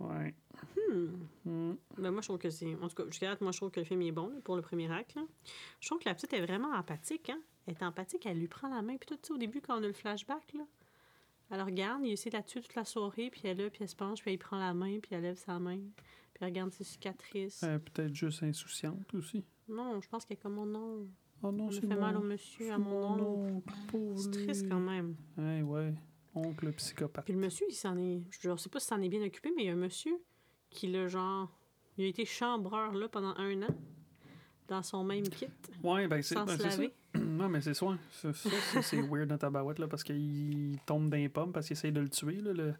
Ouais. Hmm. Hmm. Ben moi, je trouve que c'est... En tout cas, jusqu'à date, moi, je trouve que le film est bon pour le premier acte. là. Je trouve que la petite est vraiment empathique. Hein? Elle est empathique, elle lui prend la main. Puis tout, sais, au début, quand on a le flashback, là, elle regarde, il essaie là-dessus toute la soirée, puis elle est là, puis elle se penche, puis elle prend la main, puis elle lève sa main, puis elle regarde ses cicatrices. Elle est peut-être juste insouciante aussi. Non, je pense qu'elle est comme mon nom. Oh non, On me c'est fait mon, mal au monsieur, à mon nom. oncle, C'est triste quand même. Ouais, ouais. Oncle psychopathe. Puis le monsieur, il s'en est. Je sais pas si s'en est bien occupé, mais il y a un monsieur qui l'a genre. Il a été chambreur là pendant un an, dans son même kit, Ouais, ben c'est ben, ça. Non, mais c'est ça. Ça, ça, c'est weird dans ta barouette, là, parce qu'il tombe dans les pommes parce qu'il essaye de le tuer. Là, le,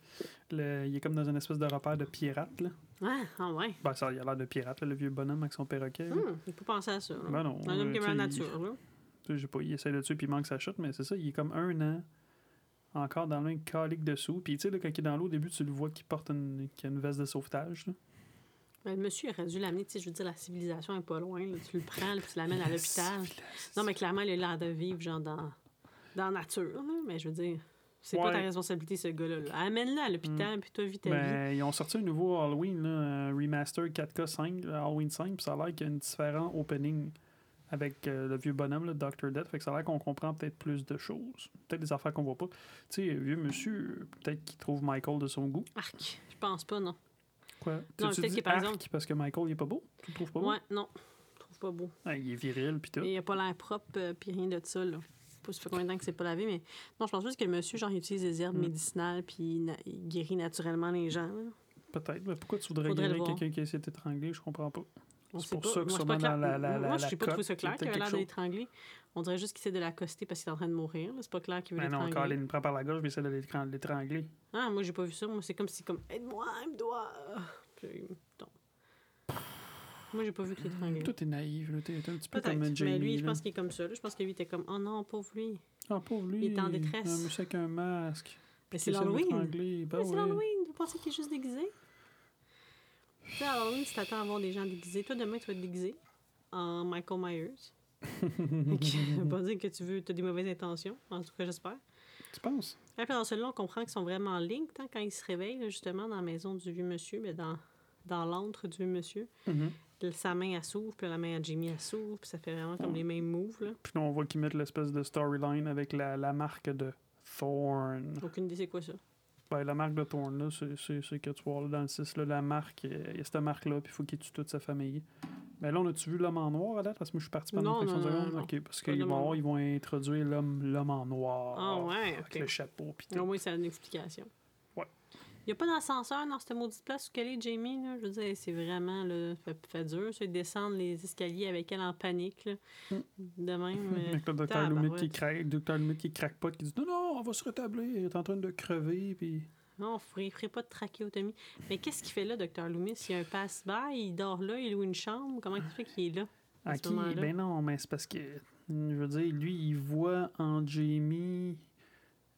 le- il est comme dans une espèce de repère de pirate. Là. Ah, ah ouais. Ben, ça, il a l'air de pirate, là, le vieux bonhomme avec son perroquet. Hum, il peut penser à ça. là. Ben non. Un homme qui aime la nature, là. sais pas, il essaie de le tuer puis il manque sa chute, mais c'est ça, il est comme un an encore dans le même calique dessous. Puis tu sais, quand il est dans l'eau, au début, tu le vois qu'il porte une, qu'il a une veste de sauvetage. là. Le monsieur aurait dû l'amener, tu sais, je veux dire, la civilisation est pas loin. là. Tu le prends, là, puis tu l'amènes à l'hôpital. Non, mais clairement, il a l'air de vivre, genre, dans, dans la nature, là. Mais je veux dire, c'est pas ta responsabilité, ce gars-là. là. Amène-le à l'hôpital, puis toi, vis ta vie. Ben, ils ont sorti un nouveau Halloween, là, un remaster 4K 5, là, Halloween 5, puis ça a l'air qu'il y a un différent opening avec euh, le vieux bonhomme, le Dr. Death. Fait que ça a l'air qu'on comprend peut-être plus de choses. Peut-être des affaires qu'on voit pas. Tu sais, vieux monsieur, peut-être qu'il trouve Michael de son goût. Arc, je pense pas, non. Non, peut-être dis que, par arc exemple- parce que Michael, il est pas beau? Tu le trouves pas beau? Ouais, non. Je trouve pas beau. Ah, il est viril, puis tout. Et il a pas l'air propre, euh, puis rien de ça, là. Je sais pas ça fait combien de temps que c'est pas lavé, mais non, je pense juste que le monsieur, genre, il utilise des herbes Mm. médicinales, puis na- il guérit naturellement les gens. là. Peut-être. Mais pourquoi tu voudrais Faudrait guérir quelqu'un qui essaie d'étrangler? Je comprends pas. C'est pour ça que sûrement dans la- la- Moi, je la pas trouvé ça clair il qu'il avait l'air d'étrangler. On dirait juste qu'il essaie de l'accoster parce qu'il est en train de mourir. C'est pas clair qu'il veut Mais non, l'étrangler. Colin prend par la gorge et essaie de l'étran- l'étrangler. Ah, moi, j'ai pas vu ça. Moi, c'est comme si, comme, aide-moi, il me doit. Moi, j'ai pas vu qu'il étranglait. Toi, t'es naïf, là. T'es un petit peu comme Jamie. Mais lui, je pense qu'il est comme ça. là. Je pense que lui était comme, oh non, pauvre lui. Ah, pauvre lui. il est en détresse. Un monsieur avec un masque. Mais c'est l'Halloween. l'étrangler. Ben c'est l'Halloween. Vous pensez qu'il est juste déguisé? Tu sais, Halloween, tu t'attends à voir des gens déguisés. Toi, demain, tu vas être déguisé en Michael Myers. Veut pas dire que tu veux, as des mauvaises intentions. En tout cas, j'espère. Tu penses? Puis dans celui-là, on comprend qu'ils sont vraiment linked hein, quand ils se réveillent, là, justement, dans la maison du vieux monsieur, mais dans, dans l'antre du vieux monsieur. Mhm. Là, Sa main, elle s'ouvre, puis la main à Jimmy, elle s'ouvre, puis ça fait vraiment comme les mêmes moves. Là. Puis là, on voit qu'ils mettent l'espèce de storyline avec la, la marque de Thorn. Aucune idée c'est quoi ça. Ben, la marque de Thorn, là, c'est- que tu vois là, dans le 6, là, la marque, euh, il y a cette marque-là, puis il faut qu'il tue toute sa famille. Mais là, on a-tu vu l'homme en noir à date? Parce que moi, je suis parti pendant une seconde. non. OK, parce qu'ils vont, ils vont introduire l'homme en noir. Ah ouais, Avec le chapeau, Au moins, ça a une explication. Il n'y a pas d'ascenseur dans cette maudite place où qu'elle est, Jamie. Là? Je veux dire, c'est vraiment là, fait, fait dur. Ça, descendre les escaliers avec elle en panique. Là. De même. euh, Avec le docteur Lumit qui craque, docteur Lumit qui craque pas, qui dit non, non, on va se rétablir, il est en train de crever, puis. Non, on ne ferait pas de trachéotomie. Mais qu'est-ce qu'il fait là, Docteur Loomis? Il y a un passe-by, il dort là, il loue une chambre. Comment il fait qu'il est là? à À ce qui? Ben non, mais c'est parce que, je veux dire, lui, il voit en Jamie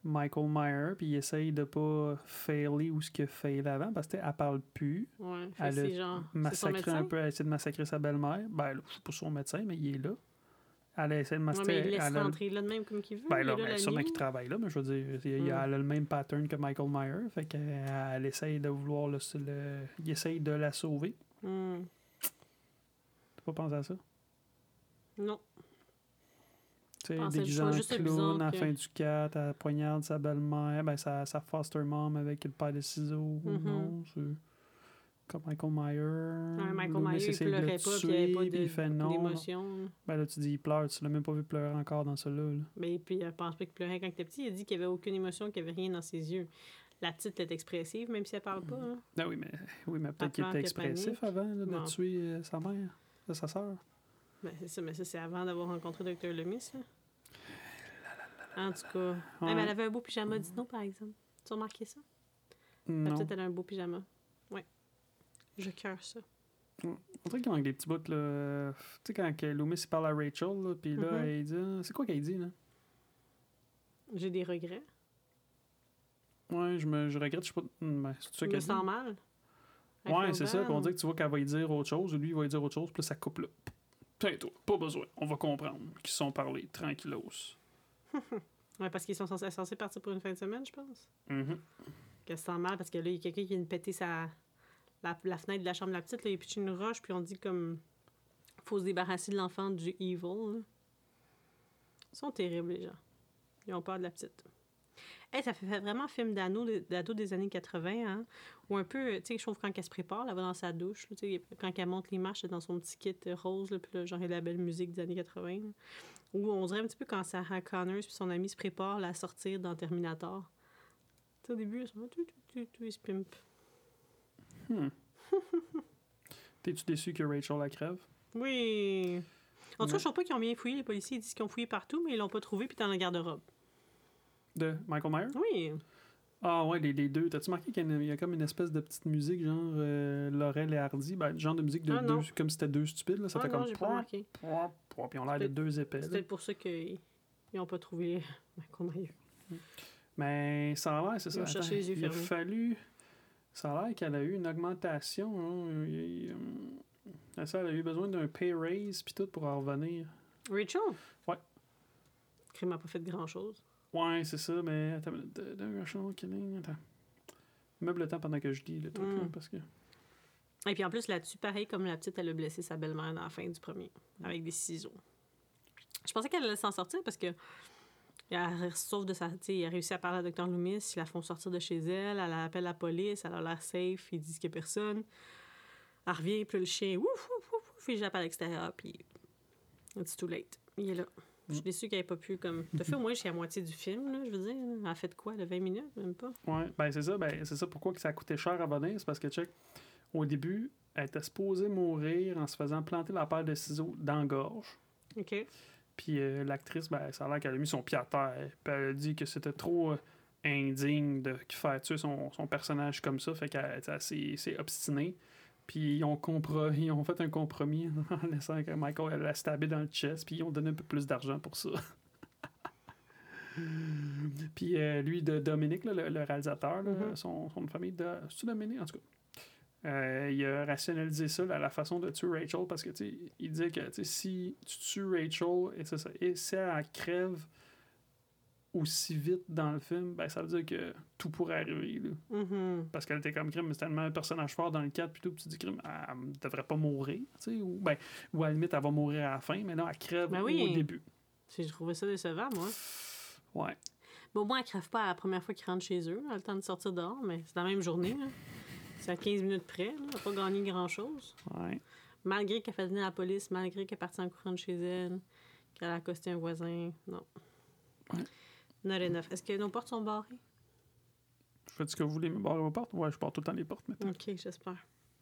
Michael Meyer, puis il essaye de pas failer ou ce qu'il a failli avant, parce qu'elle parle plus. Ouais, Elle a genre. Médecin? un peu, elle essaie de massacrer sa belle-mère. Ben, là, je suis pas son médecin, mais il est là. Elle essaie de Ouais, massacrer. mais il laisse elle a- rentrer là de même comme qu'il veut. Ben là, mais la sûrement qu'il travaille là, mais je veux dire, il- Mm. elle a le même pattern que Michael Meyer. Fait qu'elle elle essaye de vouloir le, le- Il essaye de la sauver. Hmm. T'as pas pensé à ça? Non. Le en clown à la fin du 4, elle poignarde sa belle-mère, ben sa, sa foster mom avec le paire de ciseaux. Mhm. Non, c'est comme Michael Meyer. Ouais, Michael Myers, il de pleurait pas, puis il avait pas puis il fait de- non. Ben là, tu dis il pleure, tu l'as même pas vu pleurer encore dans celui-là. là. Mais puis, elle pense pas qu'il pleurait quand il était petit. Il a dit qu'il n'y avait aucune émotion, qu'il n'y avait rien dans ses yeux. La petite est expressive, même si elle parle pas. hein. Ah oui, mais, oui, mais peut-être qu'il était expressif avant là, de Non. tuer euh, sa mère, de sa sœur. Ben, c'est ça, mais ça, c'est avant d'avoir rencontré Dr. Lemis. Là. En tout cas. Ouais. Elle avait un beau pyjama dino, par exemple. Tu as remarqué ça? Non. petite, elle a un beau pyjama. Ouais. Je cœur ça. On dirait qu'il manque des petits bouts. là. Tu sais, quand Loomis parle à Rachel, là, puis là, Mhm. il dit C'est quoi qu'elle dit, là? J'ai des regrets. Ouais, je, me, je regrette, je sais pas. Hmm, Ben, Je me sens mal. Ouais, c'est ça. Puis on dit que tu vois qu'elle va lui dire autre chose, ou lui, il va lui dire autre chose, puis là, ça coupe là. Tiens, toi, pas besoin. On va comprendre qu'ils sont parlés, tranquillos. Ouais, parce qu'ils sont censés, censés partir pour une fin de semaine, je pense. Mhm. Qu'elle se sent mal parce que là, il y a quelqu'un qui vient de péter sa... la, la fenêtre de la chambre de la petite. Là, il pitché une roche, puis on dit comme. faut se débarrasser de l'enfant du evil. là. Ils sont terribles, les gens. Ils ont peur de la petite. Hey, ça fait vraiment film d'ado d'ado des années 80, hein? Ou un peu, tu sais, je trouve quand elle se prépare, elle va dans sa douche, là, quand elle monte les marches, elle est dans son petit kit rose, là, puis là, genre, il y a la belle musique des années 80. là. Ou on dirait un petit peu quand Sarah Connors puis son ami se préparent là, à sortir dans Terminator. Tu au début, ils sont tout, tout, tout, ils se pimpent. Hmm. T'es-tu déçu que Rachel la crève? Oui! En tout cas, je trouve pas qu'ils ont bien fouillé. Les policiers ils disent qu'ils ont fouillé partout, mais ils l'ont pas trouvé, puis dans la garde-robe. De Michael Myers? Oui! Ah ouais, les, les deux. T'as-tu marqué qu'il y, a y a comme une espèce de petite musique, genre euh, Laurel et Hardy? Ben, genre de musique de Ah, deux, comme si c'était deux stupides, là. Ça Ah fait non, comme. pas remarqué. Pouah, pouah, Puis on a l'air de deux épais. C'est peut-être pour ça qu'ils n'ont pas trouvé Michael Myers. Mais ça a l'air, c'est ça. ont cherché attends, les yeux il a fallu. Ça a l'air qu'elle a eu une augmentation. hein, il- il- euh, ça, elle a eu besoin d'un pay raise puis tout pour en revenir. Rachel? Ouais. Crime a pas fait grand-chose. Ouais, c'est ça, mais attends, attends. Meuble le temps pendant que je lis le truc, Mm. là, parce que. Et puis en plus, là-dessus, pareil comme la petite, elle a blessé sa belle-mère dans la fin du premier, avec des ciseaux. Je pensais qu'elle allait s'en sortir parce que elle sauve de sa. Elle a réussi à parler à Dr. Loomis, ils la font sortir de chez elle, elle appelle la police, elle a l'air safe, ils disent qu'il n'y a personne. Elle revient, puis le chien, ouf, ouf, ouf, ouf, il jappe à l'extérieur, puis it's too late. Il est là. Je suis déçue qu'elle n'ait pas pu, comme. T'as fait au moins jusqu'à la moitié du film, là, je veux dire. Elle a fait quoi, de 20 minutes, même pas? Ouais, ben c'est ça, ben c'est ça pourquoi que ça a coûté cher à venir, c'est parce que check, au début, elle était supposée mourir en se faisant planter la paire de ciseaux dans la gorge. OK. Puis euh, l'actrice, ben ça a l'air qu'elle a mis son pied à terre. Puis elle a dit que c'était trop euh, indigne de faire tuer son, son personnage comme ça, fait qu'elle elle s'est s'est obstinée. Puis ils ont, ils ont fait un compromis en laissant que Michael elle la stabé dans le chest, puis ils ont donné un peu plus d'argent pour ça. puis euh, lui, de Dominique, là, le, le réalisateur, là, Mhm. son, son famille, de, c'est-tu Dominique en tout cas? Euh, il a rationalisé ça, là, la façon de tuer Rachel, parce que il disait que si tu tues Rachel et, c'est ça, et si elle crève aussi vite dans le film, ben ça veut dire que tout pourrait arriver. là. Mhm. Parce qu'elle était comme crime, mais c'est tellement un personnage fort dans le 4, puis tout, puis tu dis crime, elle ne devrait pas mourir, tu sais, ou, ben, ou à la limite, elle va mourir à la fin, mais non, elle crève Ben au début. J'ai trouvé ça décevant, moi. Ouais. Au moins, elle crève pas à la première fois qu'ils rentrent chez eux. Elle a le temps de sortir dehors, mais c'est la même journée. C'est à 15 minutes près. là. Elle n'a pas gagné grand-chose. Ouais. Malgré qu'elle fait venir la police, malgré qu'elle est partie en courant de chez elle, qu'elle a accosté un voisin. Non. Ouais. Not enough. Est-ce que nos portes sont barrées? Faites ce que vous voulez, mais barrez vos portes. Ouais, je barre tout le temps les portes maintenant. OK, j'espère.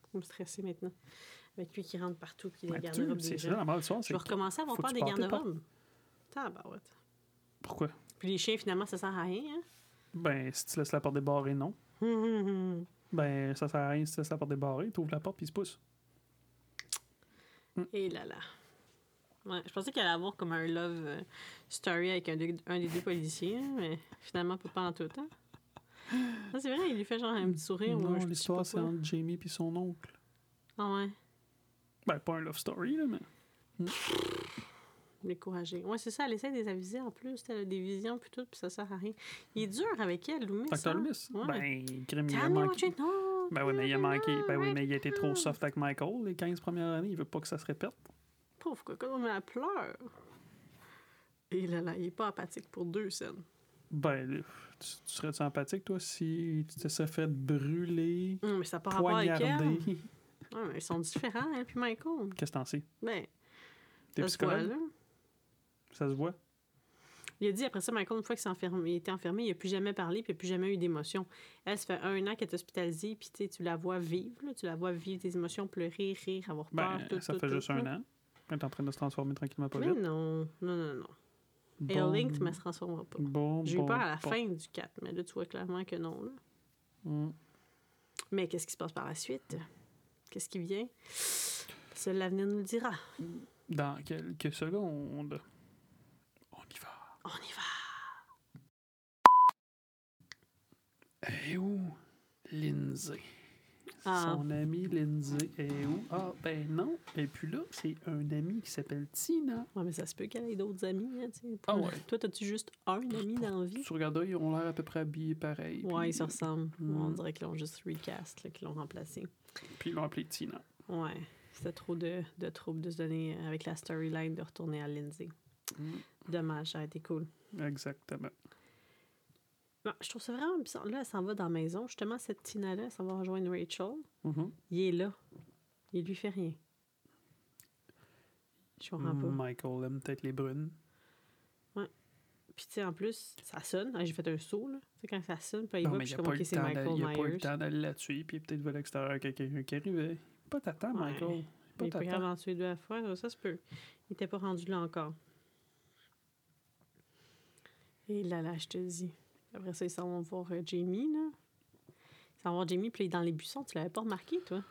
Je vais me stresser maintenant. Avec lui qui rentre partout, puis les tu- garde-robes c'est des gens. la soir, Je vais recommencer à avoir peur des garde-robes. Tabarouette. Pourquoi? Puis les chiens, finalement, ça sert à rien, hein? Ben, si tu laisses la porte débarrée, non. Hum, hum, hum. Ben, ça sert à rien si tu laisses la porte débarrée, tu ouvres la porte, puis il se pousse. Et là là. Ouais, je pensais qu'elle allait avoir comme un love euh, story avec un, de- un des deux policiers, hein, mais finalement pas pendant tout le temps. Ah, c'est vrai, il lui fait genre un petit sourire. ou non, l'histoire, c'est entre Jamie et son oncle. Ah ouais, Ben, pas un love story, là, mais. découragé. Ouais, c'est ça, elle essaie de les aviser en plus. Elle a des visions puis tout, puis ça sert à rien. Il est dur avec elle, Loomis. Docteur hein? Loomis? Ouais. Ben, il a manqué. Ben oui, mais il a manqué. Ben oui, mais il a été trop soft avec Michael les 15 premières années. Il veut pas que ça se répète. Pauvre coco, mais elle pleure. Et là là, il est pas apathique pour deux scènes. Ben, tu, tu serais-tu empathique, toi, si tu te serais fait brûler, Hum, mais ça rapport avec elle. poignarder? Mais ils sont différents, elle puis Michael. Qu'est-ce que t'en sais? Ben, T'es ça se voit, là. Ça se voit? Il a dit après ça, Michael, une fois qu'il enfermé, il était enfermé, il n'a plus jamais parlé, puis il n'a plus jamais eu d'émotion. Elle, ça fait un an qu'elle est hospitalisée, puis tu la vois vivre, là, tu la vois vivre tes émotions, pleurer, rire, avoir peur, Ben, tout, ça tout, fait tout, juste tout. un an. Elle est en train de se transformer tranquillement pas Mais vite. non, non, non, non. Et Link, mais elle se transformera pas. Bon, J'ai eu bon, peur à la fin du 4, mais là, tu vois clairement que non. Là. Mm. Mais qu'est-ce qui se passe par la suite? Qu'est-ce qui vient? Seul l'avenir nous le dira. Dans quelques secondes, on y va. On y va. Et où Lindsay? Ah. Son amie Lindsay est où? Ah, ben non. Et puis là, c'est un ami qui s'appelle Tina. Ouais, mais ça se peut qu'elle ait d'autres amis. Hein, tu sais. Ah ouais. Toi, as-tu juste un ami dans la vie? Tu regardes, ils ont l'air à peu près habillés pareil. Ouais, puis- ils se ressemblent. Mm. On dirait qu'ils l'ont juste recast, qu'ils l'ont remplacé. Puis ils l'ont appelé Tina. Ouais, c'était trop de, de troubles de se donner euh, avec la storyline de retourner à Lindsay. Mm. Dommage, ça a été cool. Exactement. Bon, je trouve ça vraiment bizarre. Là, elle s'en va dans la maison. Justement, cette Tina-là, elle s'en va rejoindre Rachel. Mhm. Il est là. Il lui fait rien. Je comprends pas. Michael aime peut-être les brunes. Puis, tu sais, en plus, ça sonne. Ah, J'ai fait un saut, là. Tu sais, quand ça sonne, puis il Non, va, puis je suis comme, OK, c'est Michael il a pas eu le temps d'aller là-dessus. Puis peut-être vu à l'extérieur qu'il y a quelqu'un qui arrivait. Pas t'attends, Ouais. Michael. Pas Il t'attends. en tuer deux à la fois, ça se peut. Il était pas rendu là encore. Et là, là, je te dis. Après ça, ils s'en vont voir euh, Jamie, là. Ils s'en vont voir Jamie, puis il est dans les buissons. Tu l'avais pas remarqué, toi?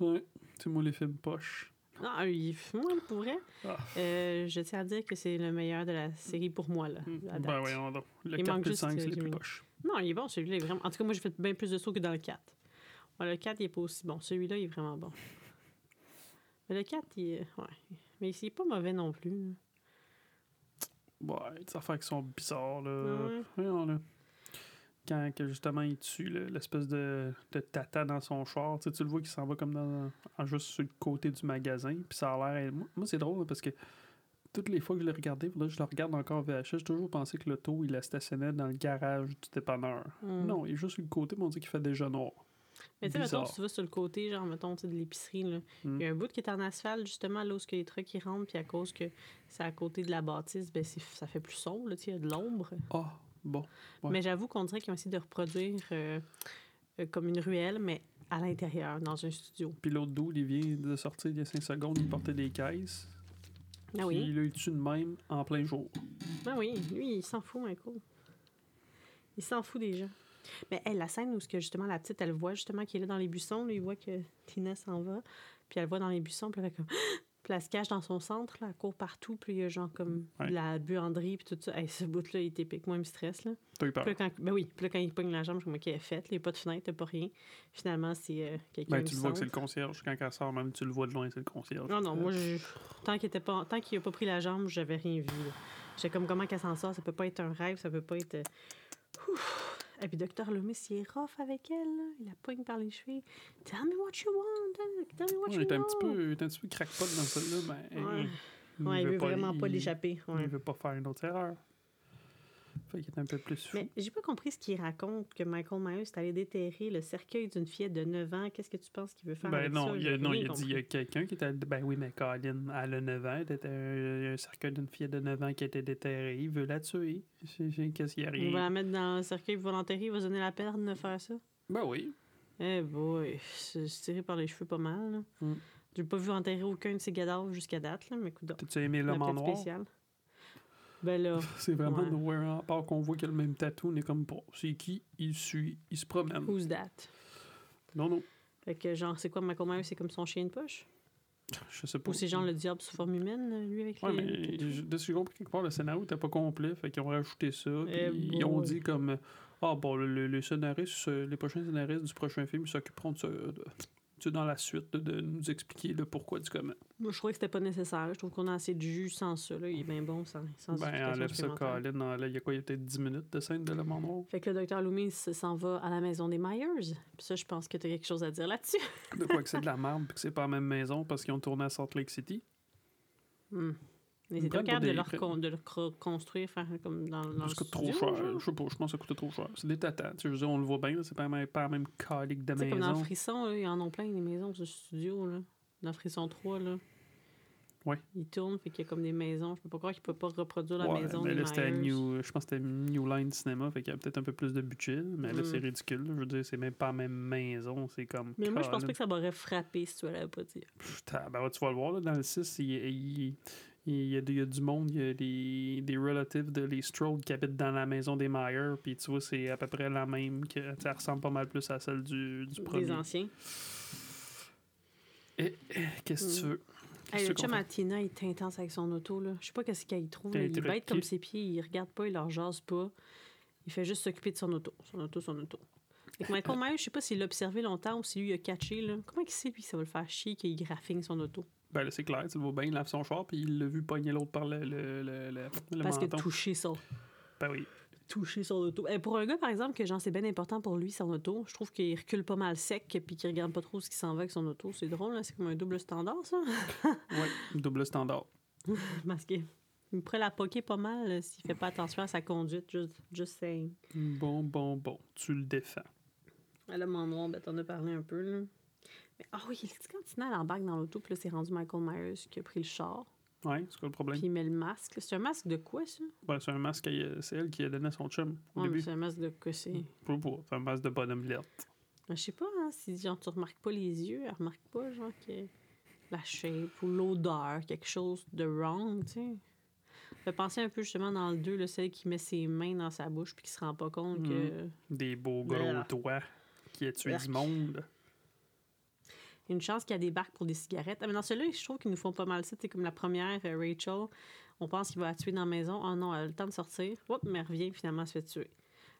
Ouais. C'est moi les films poches. Non, il moi, pour vrai. Ah. euh, je tiens à dire que c'est le meilleur de la série pour moi, là. à date. Ben voyons donc. Le Il 4 manque plus juste, 5, c'est euh, les plus Jimmy. poches. Non, il est bon, celui-là est vraiment. En tout cas, moi, j'ai fait bien plus de sauts que dans le 4. Ouais, le 4, il est pas aussi bon. Celui-là, il est vraiment bon. Mais le 4, il est. Ouais. Mais il est pas mauvais non plus. là. Ouais, des affaires qui sont bizarres, là. Ouais. Voyons, là. Quand que, justement il tue l'espèce de, de tata dans son char, tu sais, tu le vois qu'il s'en va comme dans en- juste sur le côté du magasin, puis ça a l'air. Moi, moi, c'est drôle là, parce que toutes les fois que je l'ai regardé, là, je le regarde encore VHS, j'ai toujours pensé que l'auto il la stationnait dans le garage du dépanneur. Mm. Non, il est juste sur le côté, mais on dit qu'il fait déjà noir. Mais tu sais, mettons, tu vas sur le côté, genre, mettons, tu sais, de l'épicerie, là, il Mm. y a un bout qui est en asphalte, justement, là où les trucks qui rentrent, puis à cause que c'est à côté de la bâtisse, ben, ça fait plus sombre, là, tu sais, il y a de l'ombre. Ah, bon. Ouais. Mais j'avoue qu'on dirait qu'ils ont essayé de reproduire euh, euh, comme une ruelle, mais à l'intérieur, dans un studio. Puis l'autre dude, il vient de sortir il y a 5 secondes, il portait des caisses. Ah Puis oui, il a eu de même en plein jour? ah oui, lui, il s'en fout, Michael. Il s'en fout des gens. Mais elle, la scène où ce que, justement la petite, elle voit justement qu'il est là dans les buissons, là, il voit que Tina s'en va, puis elle voit dans les buissons, puis elle fait comme... Puis elle se cache dans son centre, là, elle court partout, puis il y a genre comme Ouais. de la buanderie, puis tout ça. Hey, ce bout-là, il est épique. Moi, il me stresse, là. T'as eu peur. Puis là, quand, ben oui, puis là, quand il pogne la jambe, je OK, elle est faite, il n'y a pas de fenêtre, il n'y a pas rien. Finalement, c'est euh, quelqu'un Ben, tu le vois que c'est le concierge. Quand elle sort, même tu le vois de loin, c'est le concierge. Non, non, Euh, moi, je... tant qu'il était pas... n'a pas pris la jambe, j'avais rien vu. J'étais comme, comment qu'elle s'en sort? Ça peut pas être un rêve, ça peut pas être... euh, ouf. Et puis, Docteur Loomis, il est rough avec elle, là. Il la pogne par les cheveux. Tell me what you want, hein. tell me what you un want. petit peu, il est un petit peu crackpot dans celle-là, mais Ouais. il, Ouais, il veut vraiment il- pas l'échapper. ouais. Il veut pas faire une autre erreur. Fait qu'il est un peu plus fou. Mais j'ai pas compris ce qu'il raconte, que Michael Myers est allé déterrer le cercueil d'une fillette de 9 ans. Qu'est-ce que tu penses qu'il veut faire Ben avec non, ça? il a, non, il a dit il y a quelqu'un qui était. Ben oui, mais Colin, elle a 9 ans, elle était un, un cercueil d'une fille de 9 ans qui a été déterré. Il veut la tuer. Qu'est-ce qu'il y a On va la mettre dans le cercueil il va se donner la peine de faire ça. Ben oui. Eh boy, c'est c'est tiré par les cheveux pas mal. là. Mm. J'ai pas vu enterrer aucun de ces cadavres jusqu'à date, là, mais écoute, T'as-tu aimé l'homme en noir? spécial. Ben là, C'est vraiment Ouais. nowhere. À part qu'on voit qu'il a le même tatou, on est comme pas. C'est qui? Il suit. Il se promène. who's that? Non, non. Fait que genre, c'est quoi Michael Myers, c'est comme son chien de poche? Je sais pas. Ou c'est genre le diable sous forme humaine, lui, avec Ouais, les... mais je- de ce que j'ai compris, quelque part, le scénario n'était pas complet. Fait qu'ils ont rajouté ça. puis Eh ils ont dit comme. Ah, bon, le, scénaristes, euh, les prochains scénaristes du prochain film s'occuperont de ça. Tu dans la suite, de, nous expliquer le pourquoi du comment. Moi, je trouvais que c'était pas nécessaire. Je trouve qu'on a assez de jus sans ça. Là. Il est bien bon sans, sans Ben, enlève ça. Colin. enlève- Il y a quoi? Il y a peut-être 10 minutes de scène de en noir. Fait que le docteur Loomis s'en va à la maison des Myers. Puis ça, je pense que tu as quelque chose à dire là-dessus. De quoi que c'est de la merde puis que c'est pas la même maison parce qu'ils ont tourné à Salt Lake City? Hmm. Mais c'est pas capable de pour le, de reconstruire, faire comme dans, dans Ça coûte trop cher. Je sais pas, je pense que ça coûte trop cher. C'est des tatas. Tu sais, je veux dire, on le voit bien, c'est pas, pas la même calique de sais, comme dans maison. Frisson, là, ils en ont plein, des maisons de studio. Là. Dans Frisson 3, là. Ouais. Ils tournent, fait qu'il y a comme des maisons. Je peux pas croire qu'ils peuvent pas reproduire la Ouais, maison mais des là, c'était. New, je pense que c'était New Line Cinéma, fait qu'il y a peut-être un peu plus de budget, mais là, Mm. c'est ridicule. là. Je veux dire, c'est même pas la même maison, c'est comme. Mais moi, je pense pas que ça m'aurait frappé si tu l'avais pas dit. Putain, ben, tu vas le voir, là, dans le 6, il, il- il y, a, il y a du monde, il y a des, des relatives de les Strode qui habitent dans la maison des Myers, puis tu vois, c'est à peu près la même, que ça ressemble pas mal plus à celle du, du Des premier. anciens. Et, et, qu'est-ce que tu veux? Hey, le chum à Tina, il est intense avec son auto. Là. Je sais pas qu'est-ce qu'il trouve. là. Il bête comme ses pieds. Il regarde pas, il leur jase pas. Il fait juste s'occuper de son auto. Son auto, son auto. Fait que Michael Myers, je sais pas s'il l'a observé longtemps ou si lui il a catché. Là. Comment il sait, lui, que ça va le faire chier qu'il graphine son auto? Ben là, c'est clair, tu le vois bien, il lave son char, puis il l'a vu pogner l'autre par le, le, le, le, Parce que toucher son, Ben oui. toucher son auto. Eh, pour un gars, par exemple, que genre c'est bien important pour lui, son auto, je trouve qu'il recule pas mal sec puis qu'il regarde pas trop ce qui s'en va avec son auto. C'est drôle, c'est comme un double standard, ça. Ouais, double standard. Parce qu'il il pourrait la poquer pas mal là, s'il fait pas attention à sa conduite. Just, just saying. Bon, bon, bon, tu le défends. Elle a mon noir, ben t'en as parlé un peu, là. Mais, ah oui, quand Tina elle embarque dans l'auto, puis là, c'est rendu Michael Myers qui a pris le char, Ouais, c'est quoi le problème? puis il met le masque. C'est un masque de quoi, ça? Ben, c'est un masque, c'est elle qui a donné à son chum au Ouais, mais début. c'est un masque de quoi, c'est... C'est un masque de bonhomme lettre. Je sais pas, hein, si genre, tu remarques pas les yeux, elle remarque pas, genre, que la shape ou l'odeur, quelque chose de wrong, tu sais. Fait penser un peu, justement, dans le 2, là, celle qui met ses mains dans sa bouche puis qui se rend pas compte que... Des beaux gros Voilà. doigts qui a tué Arc. du monde. Une chance qu'il y a des barques pour des cigarettes. Ah, mais dans celui-là, je trouve qu'ils nous font pas mal ça. C'est comme la première, euh, Rachel. On pense qu'il va la tuer dans la maison. Oh non, elle a le temps de sortir. Oups, mais elle revient, finalement, elle se fait tuer.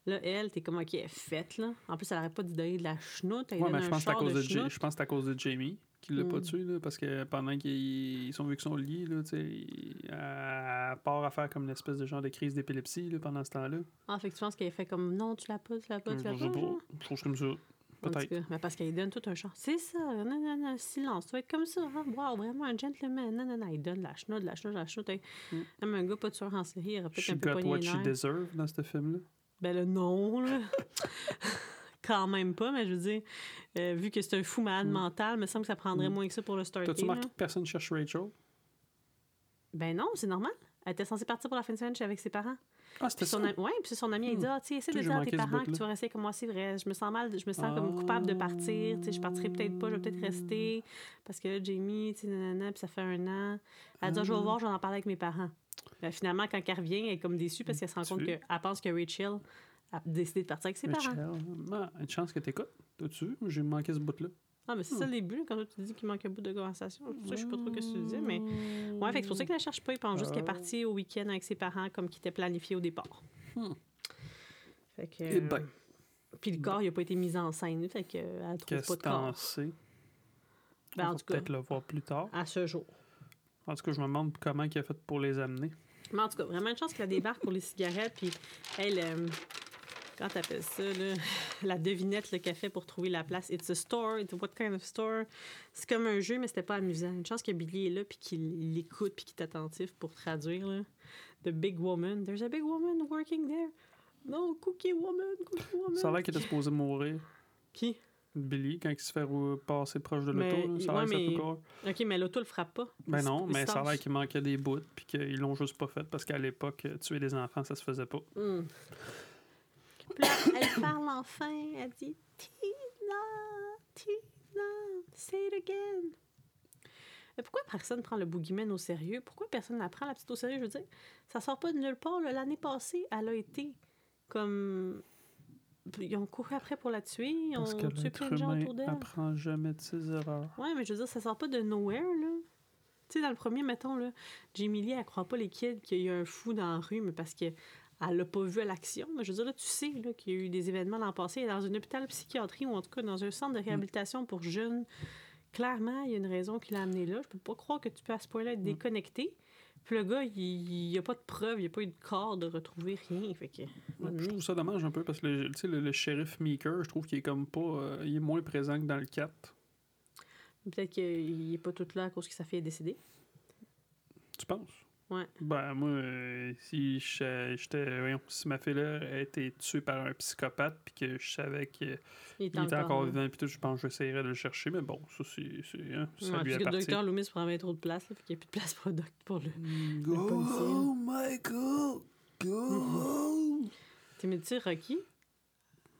Là, elle, t'es comme, OK, elle est faite, là. En plus, elle arrête pas de donner de la chenoute. Elle Ouais, mais je pense que c'est à cause de, chenoute. je pense que c'est à cause de Jamie qui l'a pas Mm. tué, là, parce que pendant qu'ils ils sont vu qu'ils sont liés, là, sais, il- elle part à faire comme une espèce de genre de crise d'épilepsie pendant ce temps-là. Ah, fait que tu penses qu'elle fait comme, non, tu l'as pas, tu l'as pas, tu Je l'as sais pas. pas, genre? chose comme ça. Peut-être. mais parce qu'elle donne tout un char. C'est ça, non, non, non, silence, tu vas être comme ça. Hein? Wow, vraiment un gentleman. Non, non, non, il donne la chenoute, la chenoute, la chenoute. Mm. Même un gars pas de tueur en série, il aurait peut-être un peu what she deserve dans ce film-là? Ben là, non, là. quand même pas, mais je veux dire, euh, vu que c'est un fou malade Mm. mental, il me semble que ça prendrait Mm. moins que ça pour le starter. T'as-tu là. marqué que personne cherche Rachel? Ben non, c'est normal. Elle était censée partir pour la fin de semaine avec ses parents. Ah, c'était son, ami- ouais, puis son ami, il dit Hmm. Ah, tu sais, essaie de dire à tes parents que tu vas rester comme moi, c'est vrai. Je me sens mal, je me sens comme coupable de partir. Tu sais, je partirai peut-être pas, je vais peut-être rester. Parce que là, Jamie, tu sais, nanana, puis ça fait un an. Elle dit Ah, je vais Ah. voir, je vais en parler avec mes parents. Ben, finalement, quand elle revient, elle est comme déçue parce qu'elle se rend compte qu'elle pense que Rachel a décidé de partir avec ses Rachel. parents. Ah, une chance que t'écoutes. T'as-tu vu? J'ai manqué ce bout-là. Ah, mais c'est ça le début, quand tu dis qu'il manque un bout de conversation. Pour ça que je sais pas trop ce que tu disais, mais. Ouais, fait que c'est pour ça qu'elle la cherche pas. Il pense juste qu'elle est Ah. partie au week-end avec ses parents comme qui était planifié au départ. Hmm. Fait que. Eh ben. Puis le corps, il a pas été mis en scène, fait qu'elle trouve Qu'est-ce pas que de corps. sais? Ben, On en va tout cas, peut-être le voir plus tard. à ce jour. En tout cas, je me demande comment il a fait pour les amener. Mais en tout cas, vraiment une chance qu'elle débarque pour les cigarettes. Puis, elle, euh, quand t'appelles ça, là, la devinette le fait pour trouver la place. It's a store. It's what kind of store? C'est comme un jeu, mais c'était pas amusant. Une chance que Billy est là, puis qu'il l'écoute, puis qu'il est attentif pour traduire. Là. The big woman. There's a big woman working there. No, cookie woman, cookie woman. Ça a l'air qu'il était supposé mourir. Qui? Billy, quand il se fait passer proche de l'auto, ça a ouais, l'air mais-. OK, mais l'auto le frappe pas. Ben non, mais ça a l'air qu'il manquait des bouts puis qu'ils l'ont juste pas fait parce qu'à l'époque, euh, tuer des enfants, ça se faisait pas. Hmm. Puis là, elle parle enfin. Elle dit Tina, Tina, say it again. Mais pourquoi personne prend le boogeyman au sérieux? Pourquoi personne la prend, la petite, au sérieux? Je veux dire, ça sort pas de nulle part. L'année passée, elle a été comme. Ils ont couru après pour la tuer. Ils Parce que ont tué plein de gens autour d'elle. apprend jamais de ses erreurs. Ouais, mais je veux dire, ça sort pas de nowhere, là. Tu sais, dans le premier, mettons, là, Jamie Lee, elle croit pas les kids qu'il y a eu un fou dans la rue, mais parce qu'elle l'a pas vu à l'action. Mais je veux dire, là, tu sais, là, qu'il y a eu des événements l'an passé. Elle est dans un hôpital psychiatrie ou en tout cas dans un centre de réhabilitation pour jeunes. Clairement, il y a une raison qui l'a amené là. Je peux pas croire que tu peux à ce point-là être déconnecté. Puis le gars, il n'y a pas de preuve, il n'y a pas eu de corps de retrouver, rien. Fait que. Ouais, Je trouve ça dommage un peu parce que le, le shérif Meeker, je trouve qu'il est comme pas. euh, il est moins présent que dans le 4. Peut-être qu'il n'est pas tout là à cause que sa fille est décédée. Tu penses? Ouais. Ben, moi, euh, si je- j'étais. Voyons, si ma fille-là a été tuée par un psychopathe puis que je savais qu'il Il était encore là. vivant puis tout, je pense que j'essayerais de le chercher, mais bon, ça, c'est. c'est, hein, ça Ouais, lui parce que appartient. Docteur Loomis prend bien trop de place, là, fait qu'il n'y a plus de place pour, le doc- pour le. Go policier. home, Michael! Go home! T'es médecin Rocky?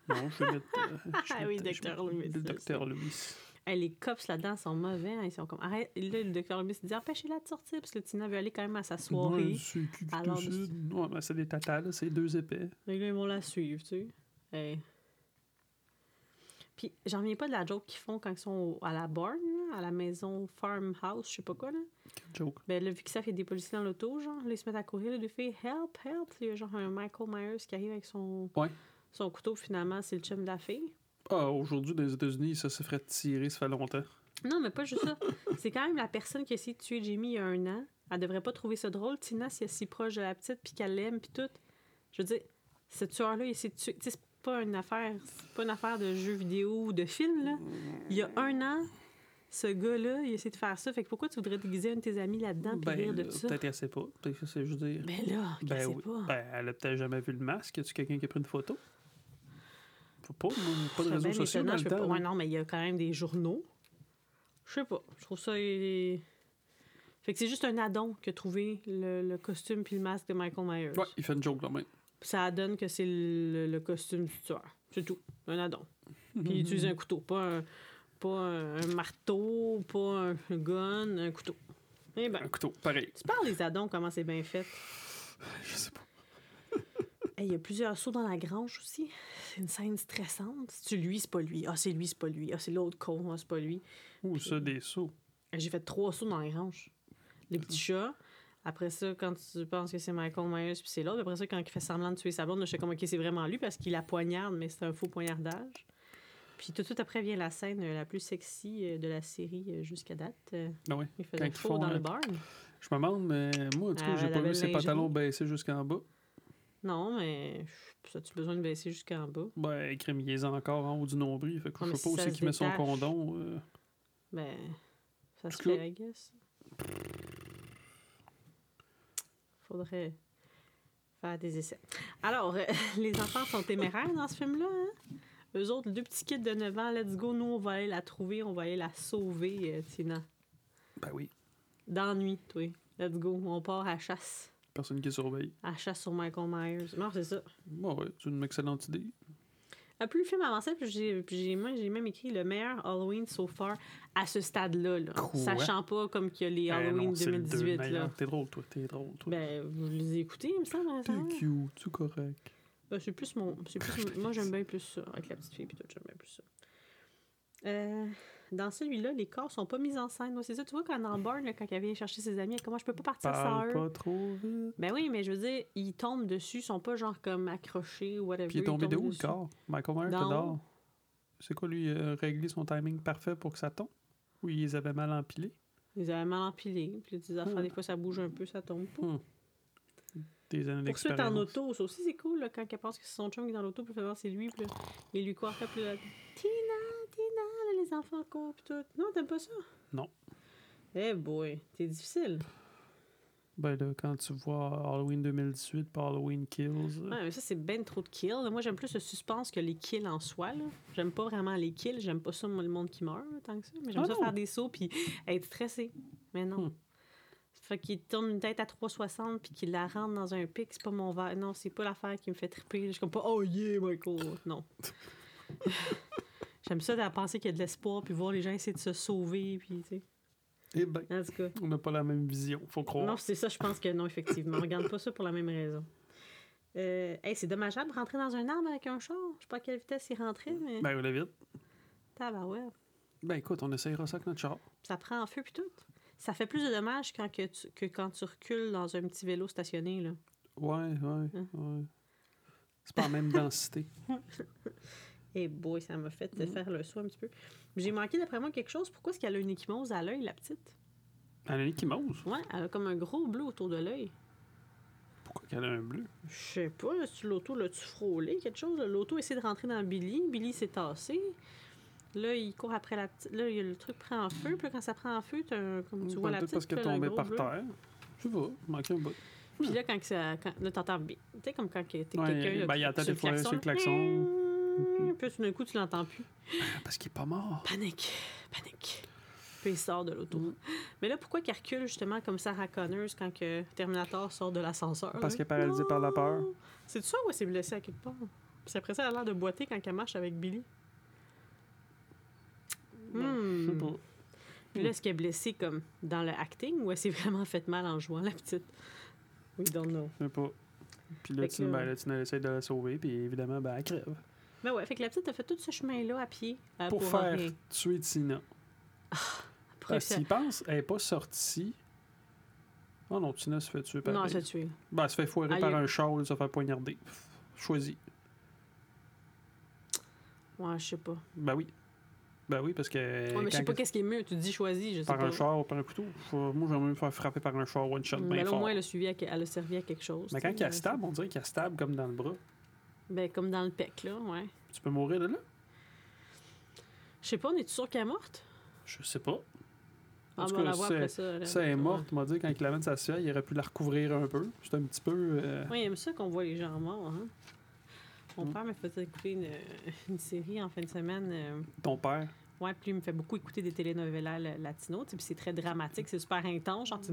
Non, je vais mettre. euh, je Ah oui, mettre- Loomis, Le docteur Loomis. Hey, les cops là-dedans sont mauvais. hein, Ils sont comme. Arrête. Là, le docteur Loomis dit empêchez-la de sortir parce que Tina veut aller quand même à sa soirée. Ouais, c'est qui Alors? Ouais, ben, c'est des tatas, là, c'est deux épais. Et là, ils vont la suivre, tu sais. Hey. Puis, j'en reviens pas de la joke qu'ils font quand ils sont à la barn, là, à la maison farmhouse, je sais pas quoi, là. Joke. Ben là, vu que ça fait des policiers dans l'auto, genre, là, ils se mettent à courir, là, deux filles, help, help. Il y a genre un Michael Myers qui arrive avec son, Ouais. son couteau, finalement, c'est le chum de la fille. Ah, aujourd'hui, dans les États-Unis, ça se ferait tirer, ça fait longtemps. Non, mais pas juste ça. C'est quand même la personne qui a essayé de tuer Jamie il y a un an. Elle devrait pas trouver ça drôle, Tina, si elle est si proche de la petite, puis qu'elle l'aime, puis tout. Je veux dire, ce tueur-là, il essaie de tuer. Tu sais, c'est pas une affaire, c'est pas une affaire de jeu vidéo ou de film, là. Il y a un an, ce gars-là, il a essayé de faire ça. Fait que pourquoi tu voudrais déguiser un de tes amis là-dedans, puis rire de tout ça? peut-être qu'elle sait pas. Peut-être que c'est juste dire. Ben là, qu'elle Ben sait oui. pas? Ben, elle a peut-être jamais vu le masque. Y a-tu quelqu'un qui a pris une photo? Pas, pas de réseaux sociaux dans je le pas- temps. Ouais, non, mais il y a quand même des journaux. Je sais pas. Je trouve ça. Fait que c'est juste un addon qui a trouvé le, le costume puis le masque de Michael Myers. Ouais, il fait une joke là même. Puis ça donne que c'est le, le costume du tueur. C'est tout. Un addon. Puis il utilise un couteau. Pas un, pas un, un marteau, pas un gun, un couteau. Eh ben, Un couteau, pareil. tu parles des addons, comment c'est bien fait? Je sais pas. Il y a plusieurs sauts dans la grange aussi. C'est une scène stressante. Si tu lui, c'est pas lui? Ah, c'est lui, c'est pas lui. Ah, c'est l'autre con, ah, c'est pas lui. Ou ça, des sauts? J'ai fait trois sauts dans la grange. Les petits chats. Après ça, quand tu penses que c'est Michael Myers, puis c'est l'autre. Après ça, quand il fait semblant de tuer sa blonde, je sais comme, OK, c'est vraiment lui parce qu'il la poignarde, mais c'est un faux poignardage. Puis tout de suite après vient la scène euh, la plus sexy euh, de la série euh, jusqu'à date. Ah ouais. Il Quand ils chaud font, dans euh, le barn. Je me demande, mais moi, en tout cas, Ah, j'ai pas vu ses pantalons baissés jusqu'en bas. Non, mais ça tu besoin de baisser jusqu'en bas? Ben, crème, il encore en haut du nombril. Fait que Ah, je sais pas si c'est se qu'il met son condom. euh. Ben, ça se fait, I guess. Faudrait faire des essais. Alors, euh, les enfants sont téméraires dans ce film-là. Hein? Eux autres, deux petits kids de 9 ans, let's go, nous, on va aller la trouver, on va aller la sauver, euh, Tina. Ben oui. D'ennui, toi. Let's go, on part à la chasse. Personne qui surveille. À chasse sur Michael Myers. Non, c'est ça. Bon, ouais, c'est une excellente idée. Ah, plus le film avançait, j'ai, puis même écrit le meilleur Halloween so far à ce stade-là. Là. Sachant pas comme qu'il y a les Eh Halloween non, c'est le deux 2018. meilleur. Là. T'es drôle, toi. T'es drôle, toi. Ben, vous les écoutez, il me semble. T'es récemment? cute, c'est correct. Ben, c'est plus mon. C'est plus, moi, j'aime bien plus ça. Avec la petite fille, puis tout, j'aime bien plus ça. Euh, dans celui-là, les corps sont pas mis en scène. C'est ça, tu vois, quand là, quand il vient chercher ses amis, comment je peux pas partir sans eux? pas trop vite. Ben oui, mais je veux dire, ils tombent dessus, ils sont pas genre comme accrochés ou whatever. Puis il est tombé de où, le corps? Michael Myers dehors. C'est quoi, lui, euh, régler son timing parfait pour que ça tombe? Ou ils les avaient mal empilés? Ils avaient mal empilé. Puis des affaires, Hmm. des fois, ça bouge un peu, ça tombe pas. Hmm. Des années Poursuite en auto, ça aussi c'est cool là, quand elle pense que c'est son chum qui est dans l'auto, puis elle fait voir c'est lui, puis là, il lui court après, puis là, Tina, les enfants courent, puis tout. Non, t'aimes pas ça? Non. Eh boy, t'es difficile. Ben là, quand tu vois Halloween 2018 par Halloween Kills, euh, Ouais, mais ça, c'est ben trop de kills. Moi, j'aime plus le suspense que les kills en soi. là. J'aime pas vraiment les kills. J'aime pas ça, moi, le monde qui meurt, tant que ça. Mais j'aime Ah ça non. faire des sauts puis être stressé. Mais non. Hmm. Fait qu'il tourne une tête à 360 puis qu'il la rentre dans un pic, c'est pas mon verre. Non, c'est pas l'affaire qui me fait triper. Je suis comme pas, oh yeah, Michael. Non. J'aime ça de penser qu'il y a de l'espoir puis voir les gens essayer de se sauver. Puis, tu sais. eh ben, En tout cas. on n'a pas la même vision, faut croire. Non, c'est ça, je pense que non, effectivement. On regarde pas ça pour la même raison. Euh, hey, c'est dommageable de rentrer dans un arbre avec un char. Je sais pas à quelle vitesse il rentrait, mais. Ben, on vite. Tabarouette. Ben écoute, on essayera ça avec notre char. Ça prend en feu puis tout. Ça fait plus de dommages quand que, tu- que quand tu recules dans un petit vélo stationné. Là. Ouais, ouais, Hein? ouais. C'est pas la même densité. Et boy, ça m'a fait Mhm. faire le saut un petit peu. J'ai manqué d'après moi quelque chose. Pourquoi est-ce qu'elle a une échymose à l'œil, la petite? Elle a une échymose. Ouais, elle a comme un gros bleu autour de l'œil. Pourquoi qu'elle a un bleu? Je sais pas, l'auto l'a-tu frôlé, quelque chose? L'auto essaie de rentrer dans Billy. Billy s'est tassé. Là, il court après la petite. Là, le truc prend en feu. Puis là, quand ça prend en feu, comme tu vois la petite. parce qu'elle tombée par bleu. terre. Je sais pas, manqué un bout. Puis là, quand, que ça, quand là, t'entends. Tu sais, comme quand t'es Ouais, quelqu'un. ben, il sur des fois sur le klaxon. Puis tout d'un coup, tu l'entends plus. Parce qu'il est pas mort. Panique, panique. Puis il sort de l'auto. Mm. Mais là, pourquoi qu'il recule justement comme Sarah Connors quand que Terminator sort de l'ascenseur? Parce qu'elle est paralysée par la peur. C'est ça ou elle s'est blessée à quelque part? Puis après ça, elle a l'air de boiter quand elle marche avec Billy. Je sais pas. Puis là, est-ce qu'elle est blessée comme dans le acting ou elle s'est vraiment fait mal en jouant, la petite? We don't know. Je sais pas. Puis là, tu, ben, là, tu essaies de la sauver, puis évidemment, ben, elle crève. Ben ouais, fait que la petite a fait tout ce chemin-là à pied. euh, Pour, faire rien. tuer Tina. Pour Parce réussir- qu'il pense, elle est pas sortie. Oh non, Tina se fait tuer par Non, elle s'est tuée. Ben, elle se fait foirer Ah, par un char, elle se fait poignarder. Choisis. Ouais, je sais pas. Ben oui. Ben oui, parce que. Ouais, mais je sais pas que- qu'est-ce qui est mieux. Tu dis choisi, je sais par pas. un char ou par un couteau. Moi, j'aimerais me faire frapper par un char one shot mais bien là, au moins, elle a, suivi à elle a servi à quelque chose. Mais quand sais, elle euh, stab, on dirait qu'elle stab comme dans le bras. Ben, comme dans le pec, là, ouais. Tu peux mourir de là? Je sais pas, on est sûr qu'elle est morte? Je sais pas. Ah, En tout ben, on cas, ça- après ça. là. Ça elle est Ouais. morte, m'a dit, quand il l'amène sa il aurait pu la recouvrir un peu. C'est un petit peu. euh, Oui, il aime ça qu'on voit les gens morts. Hein? Mon Mm. père me faisait écouter une, une série en fin de semaine. euh, Ton père? ouais, puis il me fait beaucoup écouter des telenovelas la- latinos. Puis c'est très dramatique, c'est super intense. Genre, tu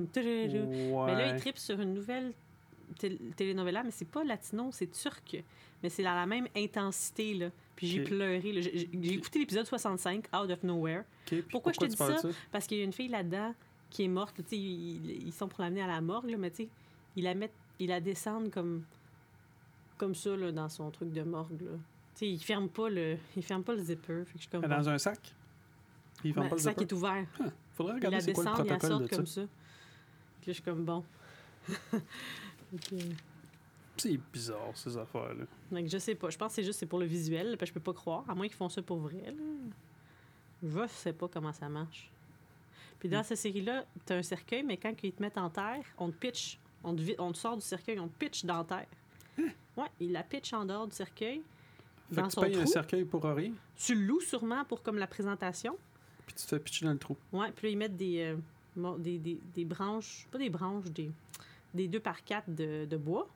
Ouais. Mais là, il tripe sur une nouvelle telenovela, mais c'est pas latino, c'est turc. Mais c'est dans la même intensité, là. Puis j'ai pleuré. là. J'ai écouté l'épisode 65, Out of Nowhere, Pourquoi je te dis ça? parce qu'il y a une fille là-dedans qui est morte. Ils, ils sont pour l'amener à la morgue, là, mais ils la mettent, ils la descendent comme, comme ça, là, dans son truc de morgue, là. Ils ferment pas le, ils ferment pas le zipper. Fait que je comme, Dans un sac? Puis il ferme Ben, pas le sac zipper? est ouvert. Faudrait Ils regarder la c'est quoi le descendent, ils la sortent de comme ça. ça. Puis là, je suis comme, bon. Ok. C'est bizarre, ces affaires-là. Donc, je sais pas. Je pense que c'est juste c'est pour le visuel, parce que je peux pas croire, à moins qu'ils font ça pour vrai. Là. Je sais pas comment ça marche. Puis dans Hmm. cette série-là, t'as un cercueil, mais quand ils te mettent en terre, on te pitch. On te, on te sort du cercueil, on te pitch dans la terre. Ouais, il la pitch en dehors du cercueil. Fait Dans que tu son payes un cercueil pour rien, Tu le loues sûrement pour comme la présentation. puis tu te fais pitcher dans le trou. Ouais, puis là, ils mettent des, euh, des, des, des branches, pas des branches, des, des 2 par 4 de, de bois.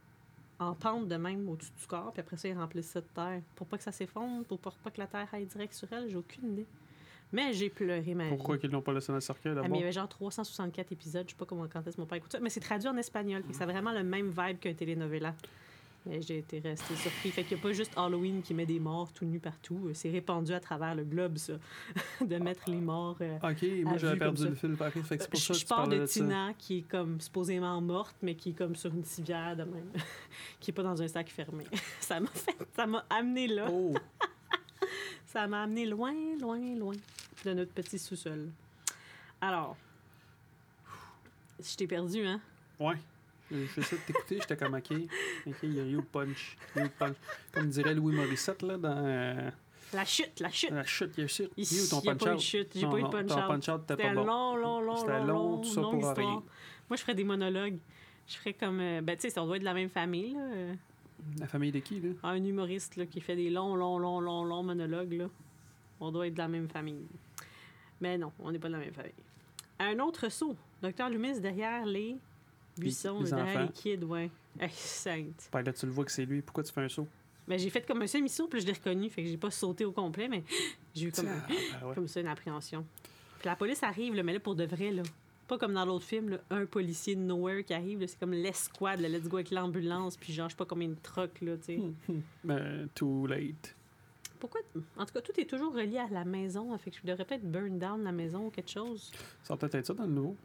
En pente de même au-dessus du corps, puis après ça, ils remplissent ça de terre. Pour pas que ça s'effondre, pour pas que la terre aille direct sur elle, j'ai aucune idée. Mais j'ai pleuré ma Pourquoi qu'ils l'ont pas laissé dans le cercueil Ah, mais d'abord? il y avait genre 364 épisodes, je sais pas comment quand est-ce que mon père écoute ça, mais c'est traduit en espagnol, fait que ça a vraiment le même vibe qu'un telenovela. Mais j'ai été restée surpris. Fait qu'il n'y a pas juste Halloween qui met des morts tout nus partout. C'est répandu à travers le globe, ça. de mettre les morts. euh, Ok, moi j'avais perdu le fil. Ok, fait que c'est pour je ça que je parlais de de ça. Tina qui est comme supposément morte, mais qui est comme sur une civière de même. qui est pas dans un sac fermé. ça m'a fait. Ça m'a amené là. Oh, Ça m'a amené loin, loin, loin de notre petit sous-sol. Alors. Je t'ai perdu, hein? ouais. J'ai essayé de t'écouter, j'étais comme ok. Ok, il y a eu le punch. Il y a eu le punch. Comme dirait Louis Morissette là, dans euh, La chute, la chute! la chute, il y a chute. Il y a eu Il ton n'y a pas eu de chute. J'ai pas eu de non, punch ton out. punch out, t'es C'était pas bon. long, long, long, C'était long, long, long, tout ça pour histoire. rien. Moi, je ferais des monologues. Je ferais comme... euh, ben, tu sais, on doit être de la même famille, là. euh, La famille de qui, là? un humoriste, là, qui fait des longs, longs, longs, longs, longs monologues, là. On doit être de la même famille. Mais non, on n'est pas de la même famille. Un autre saut. Docteur Loomis derrière les buissons, les derrière les kids, ouais. Sainte. Ben là, tu le vois que c'est lui. Pourquoi tu fais un saut? Ben, j'ai fait comme un semi-saut, puis je l'ai reconnu. Fait que j'ai pas sauté au complet, mais j'ai eu comme, Ah, ben ouais. comme ça une appréhension. Puis la police arrive, là, mais là, pour de vrai, là. Pas comme dans l'autre film, là, un policier de nowhere qui arrive, c'est comme l'escouade, let's go avec l'ambulance, puis genre, je sais pas combien de trucks, là, tu sais. Ben, too late. Pourquoi? En tout cas, tout est toujours relié à la maison. hein, Fait que je devrais peut-être burn down la maison ou quelque chose. Ça va peut-être être ça dans le nouveau.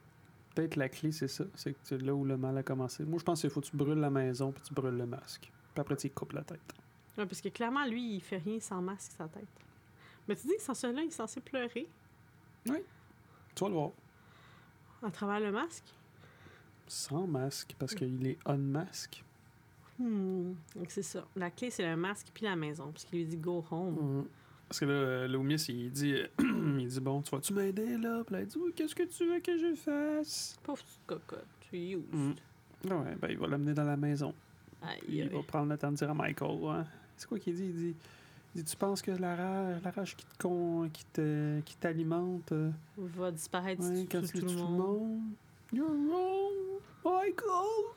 Peut-être la clé, c'est ça. C'est là où le mal a commencé. Moi, je pense qu'il faut que tu brûles la maison puis tu brûles le masque. Puis après, tu y coupes la tête. Ouais, parce que clairement, lui, il fait rien sans masque sa tête. Mais tu dis que sans cela, il est censé pleurer Tu vas le voir. à travers le masque? Sans masque, parce qu'il est unmasque. Hmm. Donc c'est ça. La clé, c'est le masque puis la maison. Parce qu'il lui dit go home. Mhm. Parce que là, euh, Loomis, il dit, il dit Bon, tu vas-tu m'aider là? Puis là, il dit Oui, qu'est-ce que tu veux que je fasse? Pauvre petite cocotte. Tu es used. Mhm. Ah Ouais, ben, il va l'amener dans la maison. Aïe, Il va prendre le temps de dire à Michael. C'est quoi qu'il dit? Il dit il dit, Tu penses que la rage, la rage qui te con- qui te- qui t'alimente, euh, Va disparaître ouais, quand tout, tu tout le monde. You're wrong, Michael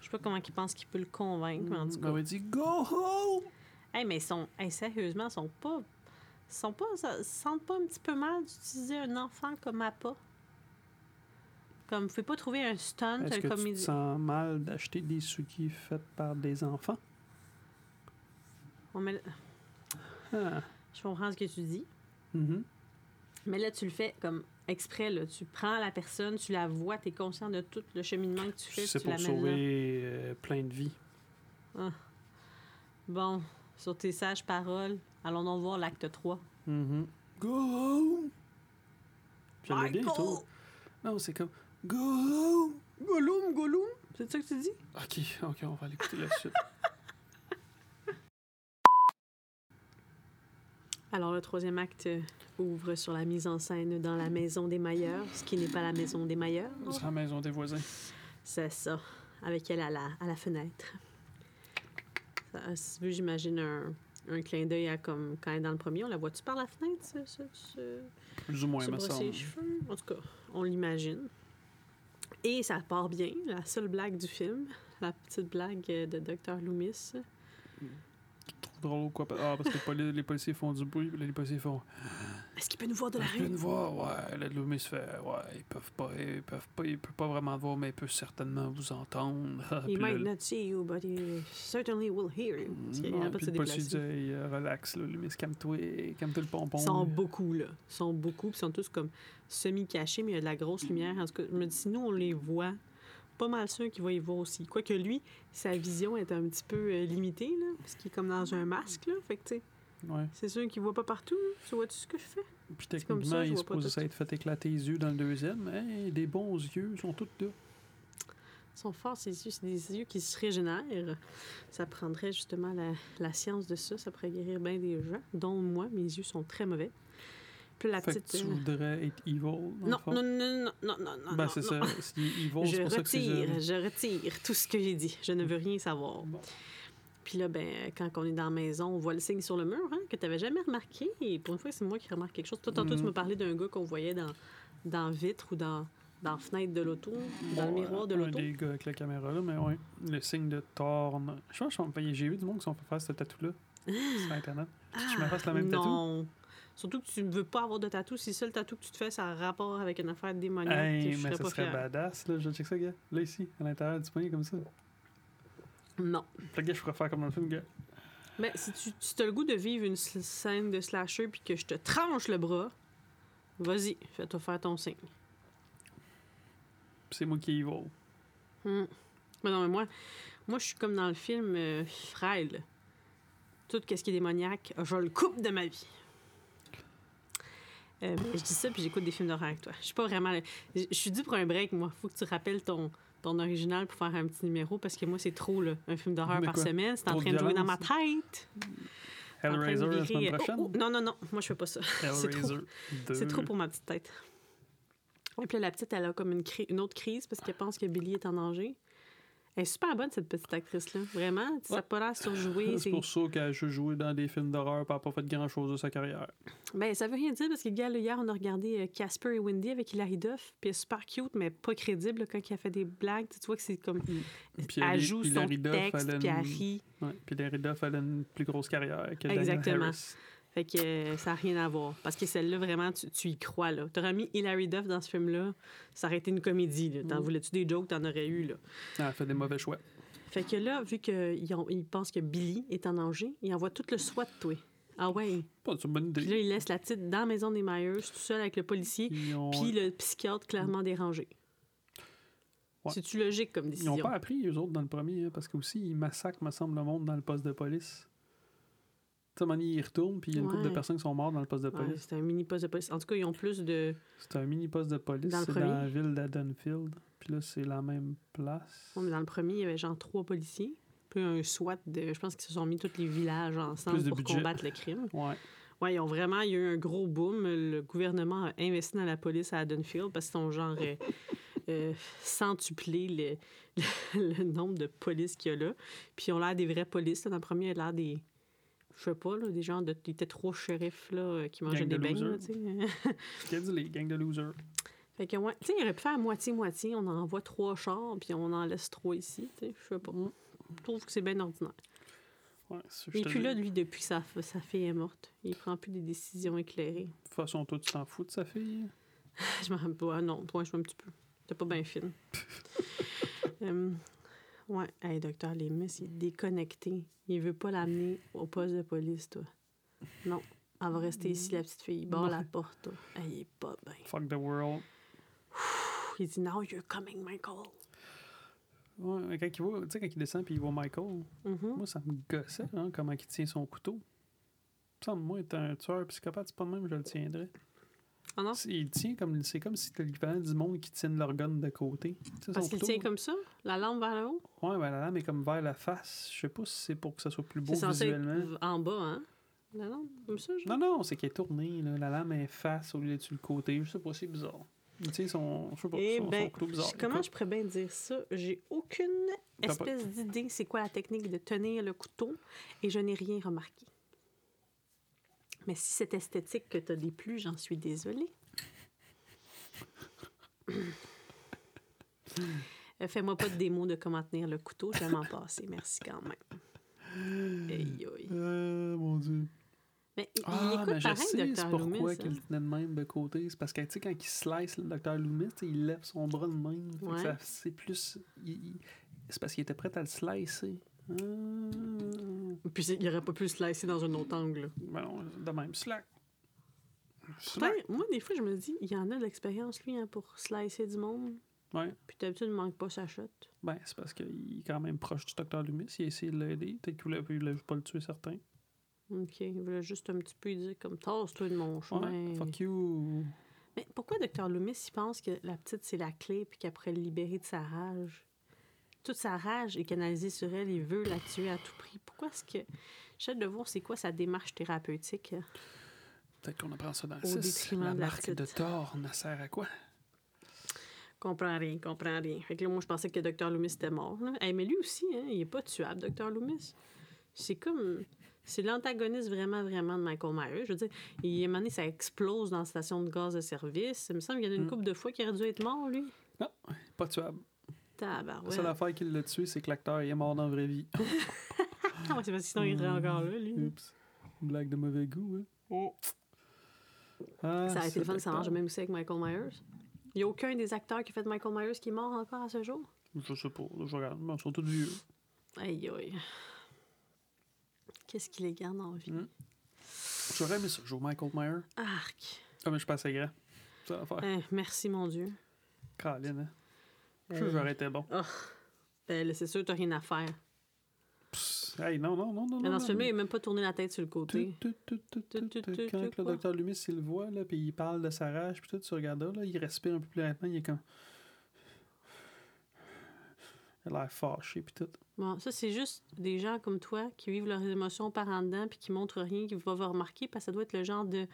Je sais pas comment il pense qu'il peut le convaincre, mais en tout Il cas. va dire Go home Hey, mais ils sont, hey, sérieusement, ils sont pas. Ils sont pas. Ils sentent pas un petit peu mal d'utiliser un enfant comme appât? Comme, vous pouvez pas trouver un stunt, Est-ce que tu te comédien. sens mal d'acheter des souliers faits par des enfants? On met- Ah. Je comprends ce que tu dis. Mhm. Mais là, tu le fais comme exprès. Là. Tu prends la personne, tu la vois, tu es conscient de tout le cheminement que tu fais. C'est tu pour là. sauver euh, plein de vies. Bon, sur tes sages paroles, allons donc voir l'acte 3. Mhm. Go home J'aimais bien, Michael! toi. Non, c'est comme Go home Gollum, Gollum! C'est ça que tu dis? Ok, ok, on va l'écouter la suite. Alors, le troisième acte ouvre sur la mise en scène dans la maison des Mailleurs, ce qui n'est pas la maison des Mailleurs. Ce sera la maison des voisins. C'est ça, avec elle à la, à la fenêtre. Ça, si tu veux, j'imagine un, un clin d'œil à comme quand elle est dans le premier. On la voit-tu par la fenêtre, se, se, Plus ou moins, me semble. cheveux? En tout cas, on l'imagine. Et ça part bien, la seule blague du film, la petite blague de Dr. Loomis. Trop drôle, quoi. Ah, parce que les, les policiers font du bruit, les policiers font. Est-ce qu'il peut nous voir de la Je peux rue? une voir, ouais. Loomis fait, ouais, ils peuvent pas, ils peuvent pas, ils peuvent pas vraiment voir, mais ils peuvent certainement vous entendre. He might not see you, but he certainly will hear you. Parce qu'il arrête pas de se déplacer. euh, relax, là, Loomis, calme-toi, calme-toi le pompon. Ils sont beaucoup, là. Ils sont beaucoup, ils sont tous comme semi-cachés, mais il y a de la grosse lumière. En tout cas, je me dis, si nous, on les voit, pas mal sûr qu'il va y voir aussi. Quoique lui, sa vision est un petit peu euh, limitée, là, parce qu'il est comme dans un masque, là. Fait que, tu sais, Ouais. c'est sûr qu'il voit pas partout. Tu vois-tu ce que je fais? Puis techniquement, ça, il supposé tout. s'être fait éclater les yeux dans le deuxième, mais des bons yeux, ils sont tous là. Ils sont forts, ces yeux. C'est des yeux qui se régénèrent. Ça prendrait justement la, la science de ça. Ça pourrait guérir bien des gens, dont moi. Mes yeux sont très mauvais. Puis la Fait que petite... tu euh, voudrais être evil, Non, non, non, non, non, non, non. Ben, c'est ça. C'est evil, c'est Je pour ça que retire, je retire tout ce que j'ai dit. Je ne veux rien savoir. Bon. Puis là, ben, quand on est dans la maison, on voit le signe sur le mur, hein, que tu n'avais jamais remarqué. Et pour une fois, c'est moi qui remarque quelque chose. Toi, tantôt, tu me parlais d'un gars qu'on voyait dans, dans vitre ou dans, dans la fenêtre de l'auto, dans le miroir de un l'auto. des gars avec la caméra, là, mais ouais. Le signe de Thorn. Je pense que j'ai vu du monde qui sont fait faire ce tatou-là sur Internet. Tu me fasses le même tatou? Ah, Non. Surtout que tu ne veux pas avoir de tatou. Si le tatou que tu te fais, ça a rapport avec une affaire démoniaque, Hey, je mais ça pas serait fière. badass, là. Je check ça, gars. Là, ici, à l'intérieur du poignet, comme ça. Non. Fait que, je faire comme dans le film, gars. Mais si tu, tu as le goût de vivre une scène de slasher puis que je te tranche le bras, vas-y, fais-toi faire ton signe. C'est moi qui y vais. Hmm. Mais non, mais moi, moi, je suis comme dans le film euh. Tout ce qui est démoniaque, je le coupe de ma vie. Euh, je dis ça, puis j'écoute des films d'horreur avec toi. Je suis pas vraiment... Je suis due pour un break, moi. Faut que tu rappelles ton, ton original pour faire un petit numéro, parce que moi, c'est trop, là. Un film d'horreur par quoi? semaine, c'est en train de jouer dans ma tête. Hellraiser la semaine euh, prochaine? oh, oh, non, non, non. Moi, je fais pas ça. c'est trop. Hellraiser 2. C'est trop pour ma petite tête. Et puis là, la petite, elle a comme une, cri- une autre crise parce qu'elle pense que Billy est en danger. Elle est super bonne, cette petite actrice-là. Vraiment. Ça n'a pas l'air surjoué. C'est pour ça qu'elle a juste joué dans des films d'horreur et elle n'a pas fait grand-chose de sa carrière. Ben, ça veut rien dire parce que, gars, hier, on a regardé euh, Casper et Wendy avec Hilary Duff. Puis elle est super cute, mais pas crédible quand il a fait des blagues. Tu vois que c'est comme. Puis elle Hilary- joue son Hilary Duff, texte, elle puis elle rit. Puis Larry Duff, elle a une plus grosse carrière que Daniel Exactement. Harris. Fait que euh, ça n'a rien à voir. Parce que celle-là, vraiment, tu, tu y crois. là. T'aurais mis Hilary Duff dans ce film-là, ça aurait été une comédie. là. T'en Mm. voulais-tu des jokes, t'en aurais eu. là. Elle a fait des mauvais choix. Fait que là, vu qu'ils ils pensent que Billy est en danger, il envoie tout le SWAT, toi. Ah ouais. Pas une bonne Puis là, idée. il laisse la petite dans la maison des Myers, tout seul avec le policier, Ils ont, puis le psychiatre clairement dérangé. Ouais. C'est-tu logique comme ils décision? ont pas appris, eux autres, dans le premier, hein, parce qu'aussi, ils massacrent, me semble, le monde dans le poste de police. Donné, ils retournent, puis il y a une couple de Ouais. personnes qui sont mortes dans le poste de Ouais, police. c'est un mini poste de police. En tout cas, ils ont plus de. C'est un mini poste de police, c'est premier? dans la ville d'Adonfield. Puis là, c'est la même place. Ouais, mais Dans le premier, il y avait genre trois policiers, puis un SWAT de. Je pense qu'ils se sont mis tous les villages ensemble pour budget. combattre le crime. Ouais. Ouais, ils ont vraiment, il y a eu un gros boom. Le gouvernement a investi dans la police à Haddonfield parce qu'ils ont genre euh, euh, centuplé le, le, le nombre de polices qu'il y a là. Puis ils ont l'air des vraies polices. là. Dans le premier, il a l'air des. Je sais pas, là, des gens de. Était trois shérifs là, euh, qui mangeaient Gang de des losers. tu sais. Qu'est-ce que les gangs de losers? fait que, ouais, tu sais, il aurait pu faire moitié-moitié. On envoie trois chars, puis on en laisse trois ici. tu sais. Je sais pas. Je trouve que c'est bien ordinaire. Ouais, Il est plus là, lui, depuis que sa, sa fille est morte. Il prend plus des décisions éclairées. De toute façon, toi, tu t'en fous de sa fille? Je me rappelle pas. Non, point, je vois un petit peu. C'était pas bien film. Euh, ouais. Hey, docteur Lemus, il est déconnecté. Il veut pas l'amener au poste de police, toi. Non. Elle va rester ici, la petite fille. Il barre la porte, toi. Hey, il est pas bien. Fuck the world. Il dit Now you're coming, Michael. Ouais, quand il voit, tu sais, quand il descend puis il voit Michael, Mhm. moi, ça me gossait, hein, comment il tient son couteau. Il me semble, moi, être un tueur psychopathe, c'est pas de même, je le tiendrais. Ah non? Il tient comme, c'est comme si c'était l'équivalent du monde qui tienne leur gun de côté. Tu sais, Parce son qu'il tient comme ça, la lampe vers le haut? Ouais, ben, la lame est comme vers la face. Je sais pas si c'est pour que ça soit plus beau C'est censé visuellement. être en bas, hein? La lampe, comme ça, genre? Non, non, c'est qu'elle est tournée. Là. La lame est face au lieu d'être sur le côté. Je sais pas, c'est bizarre. Tu sais, son, je sais pas, Eh son, son ben, couteau bizarre. comment Écoute, je pourrais bien dire ça? J'ai aucune espèce d'idée c'est quoi la technique de tenir le couteau et je n'ai rien remarqué. Mais si c'est esthétique que tu as déplu, j'en suis désolée. Euh, Fais-moi pas de démo de comment tenir le couteau, je vais m'en passer. Merci quand même. Aïe, aïe. Euh, mon Dieu. Mais il, il Ah, écoute mais je pareil, sais Dr. c'est pourquoi Loomis. qu'il hein. tenait de même de côté. C'est parce que, tu sais, quand il slice le docteur Loomis, il lève son bras de même. Ouais. C'est plus... il- il- C'est parce qu'il était prêt à le slicer. Ah. Puis il aurait pas pu se laisser dans un autre angle. Ben non, de même, slack. Moi, des fois, je me dis, il y en a de l'expérience, lui, hein, pour slicer du monde. Ouais. Puis d'habitude, il manque pas sa shot. Ben, c'est parce qu'il est quand même proche du docteur Loomis. Il a essayé de l'aider. Peut-être qu'il voulait, il voulait pas le tuer, certain. OK, il voulait juste un petit peu lui dire comme tasse-toi de mon chemin. Ouais, fuck you. Mais pourquoi Dr. Loomis, il pense que la petite, c'est la clé puis le libérer de sa rage? Toute sa rage est canalisée sur elle, il veut la tuer à tout prix. Pourquoi est-ce que. Hâte de voir c'est quoi sa démarche thérapeutique? Peut-être qu'on apprend ça dans le Au 6. détriment La de la marque de. Thor, ne sert à quoi? Comprends rien, comprends rien. Fait que là, moi, je pensais que Dr. Loomis était mort. Hey, mais lui aussi, hein, il est pas tuable, Dr. Loomis. C'est comme. C'est l'antagoniste vraiment, vraiment de Michael Myers. Je veux dire, il, donné, ça explose dans la station de gaz de service. Il me semble qu'il y en a une Mm. couple de fois qu'il aurait dû être mort, lui. Pas tuable. La Tabarouette. seule affaire qui l'a tué, c'est que l'acteur est mort dans la vraie vie. Ah ouais, c'est parce que sinon, il serait encore là, lui. Oups. Blague de mauvais goût, hein. Ah, Ça a été le fun, ça marche même aussi avec Michael Myers. Il n'y a aucun des acteurs qui a fait Michael Myers qui est mort encore à ce jour? Je sais pas, là, je regarde. Mais Ils sont tous vieux. Aïe, aïe. Qu'est-ce qui les garde en vie? Mm. J'aurais aimé ça, jouer Michael Myers. Arc. Ah, mais je suis pas assez grand. Ça va faire. Eh, merci, mon Dieu. Caroline, hein. Je j'aurais été bon. Ben, là, c'est sûr, t'as rien à faire. Psst, hey, non, non, non, non. Mais dans ce film-là, il n'a même pas tourné la tête sur le côté. Tout, tout, tout, Quand le docteur Loomis, il le voit, là, puis il parle de sa rage, puis tout, tu regardes là, là, il respire un peu plus lentement, il est comme... Il a l'air fâché, puis tout. Bon, ça, c'est juste des gens comme toi qui vivent leurs émotions par en dedans puis qui montrent rien, qui vont vous remarquer, parce que ça doit être le genre de,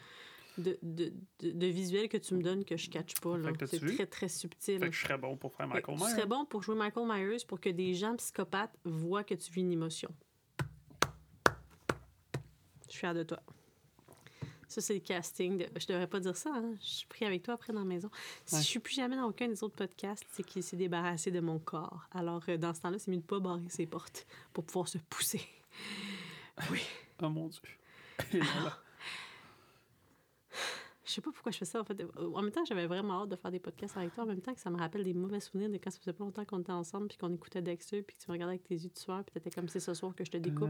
de, de, de, de visuel que tu me donnes que je catch pas. C'est très, très subtil. Fait que je serais bon pour faire Michael Myers. serais bon pour jouer Michael Myers pour que des gens psychopathes voient que tu vis une émotion. Je suis fière de toi. Ça, c'est le casting. De... Je devrais pas dire ça. Hein? Je suis pris avec toi après dans la maison. Si Ouais. je suis plus jamais dans aucun des autres podcasts, c'est qu'il s'est débarrassé de mon corps. Alors, euh, dans ce temps-là, c'est mieux de pas barrer ses portes pour pouvoir se pousser. Oui. Oh mon Dieu. Là. Je sais pas pourquoi je fais ça. En, fait. en même temps, j'avais vraiment hâte de faire des podcasts avec toi. En même temps que ça me rappelle des mauvais souvenirs de quand ça faisait pas longtemps qu'on était ensemble puis qu'on écoutait Dexter puis que tu me regardais avec tes yeux de sueur puis t'étais comme c'est ce soir que je te découpe.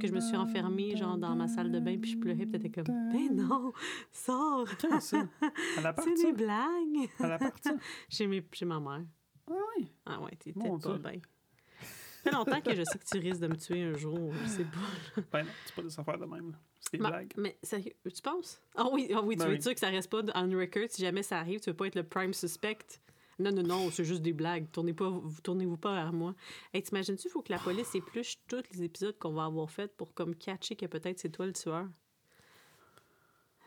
que je me suis enfermée, genre, dans ma salle de bain, puis je pleurais, puis t'étais comme, ben non, sors, c'est des blagues. À? Chez, mes, chez ma mère. Ah oui. Ah ouais, t'étais pas bien. Ça fait longtemps que je sais que tu risques de me tuer un jour, je sais pas. Ben non, c'est pas des affaires de même. là. C'est des Ma- blagues. mais sérieux, tu penses? Ah oui, ah oui tu Ben veux oui. sûr que ça reste pas on record si jamais ça arrive, tu veux pas être le prime suspect? Non, non, non, c'est juste des blagues. Tournez pas, vous tournez-vous pas vers moi. Hey, t'imagines-tu, il faut que la police épluche tous les épisodes qu'on va avoir faits pour comme catcher que peut-être c'est toi le tueur?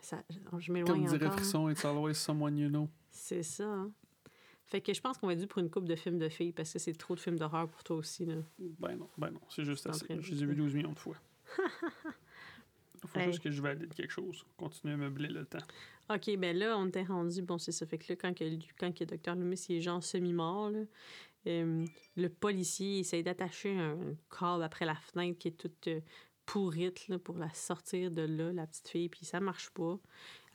Ça, je Comme m'éloigne dirait encore. hein. Frisson, it's always someone you know. C'est ça. hein. Fait que je pense qu'on va être dû pour une coupe de films de filles parce que c'est trop de films d'horreur pour toi aussi. Là. Ben non, ben non, c'est juste assez. train de Je les ai vus 12 millions de fois. Il faut juste que je valide quelque chose. Continuer à meubler le temps. OK, ben là, on était rendu. Bon, c'est ça. Fait que là, quand, que, quand que Dr. Loomis il est genre semi-mort, là, euh, le policier essaye d'attacher un câble après la fenêtre qui est toute euh, pourrite là, pour la sortir de là, la petite fille, puis ça marche pas.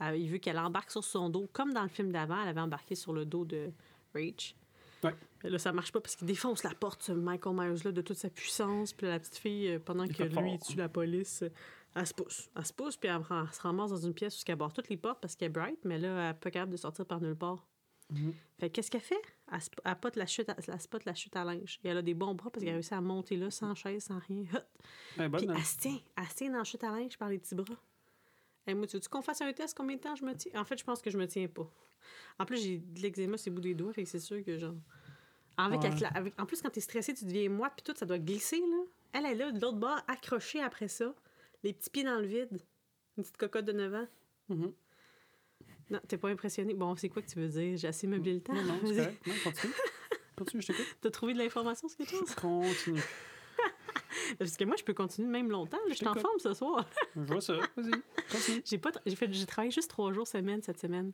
Euh, il veut qu'elle embarque sur son dos, comme dans le film d'avant, elle avait embarqué sur le dos de Rach. Ouais. Mais là, ça marche pas parce qu'il défonce la porte, ce Michael Myers-là, de toute sa puissance. Puis là, la petite fille, euh, pendant Il que lui, fort. il tue la police, euh, elle se pousse. Elle se pousse, puis elle, se ramasse dans une pièce où elle barre toutes les portes parce qu'elle est bright, mais là, elle n'est pas capable de sortir par nulle part. Mhm. Fait qu'est-ce qu'elle fait? Elle, elle pote la chute à, elle spot la chute à linge. Et elle a des bons bras parce qu'elle a réussi à monter là sans chaise, sans rien. Puis hein? elle se tient. Elle se tient dans la chute à linge par les petits bras. Hey, moi, tu veux qu'on fasse un test combien de temps je me tiens? En fait, je pense que je me tiens pas. En plus, j'ai de l'eczéma sur le bout des doigts, fait que c'est sûr que genre. Avec, Ouais. avec la- avec- en plus, quand t'es stressé, tu deviens moite, puis tout, ça doit glisser, là. Elle est là, de l'autre bord, accrochée après ça, les petits pieds dans le vide. Une petite cocotte de 9 ans. Mhm. Non, t'es pas impressionné? Bon, c'est quoi que tu veux dire? J'ai assez meublé le temps. Non, non, c'est. Non, continue. Continue, je t'écoute. T'as trouvé de l'information sur quelque chose? Continue. Parce que moi, je peux continuer même longtemps. là. Je suis en forme ce soir. Je vois ça. Vas-y. J'ai pas, j'ai fait, j'ai travaillé juste trois jours semaine cette semaine.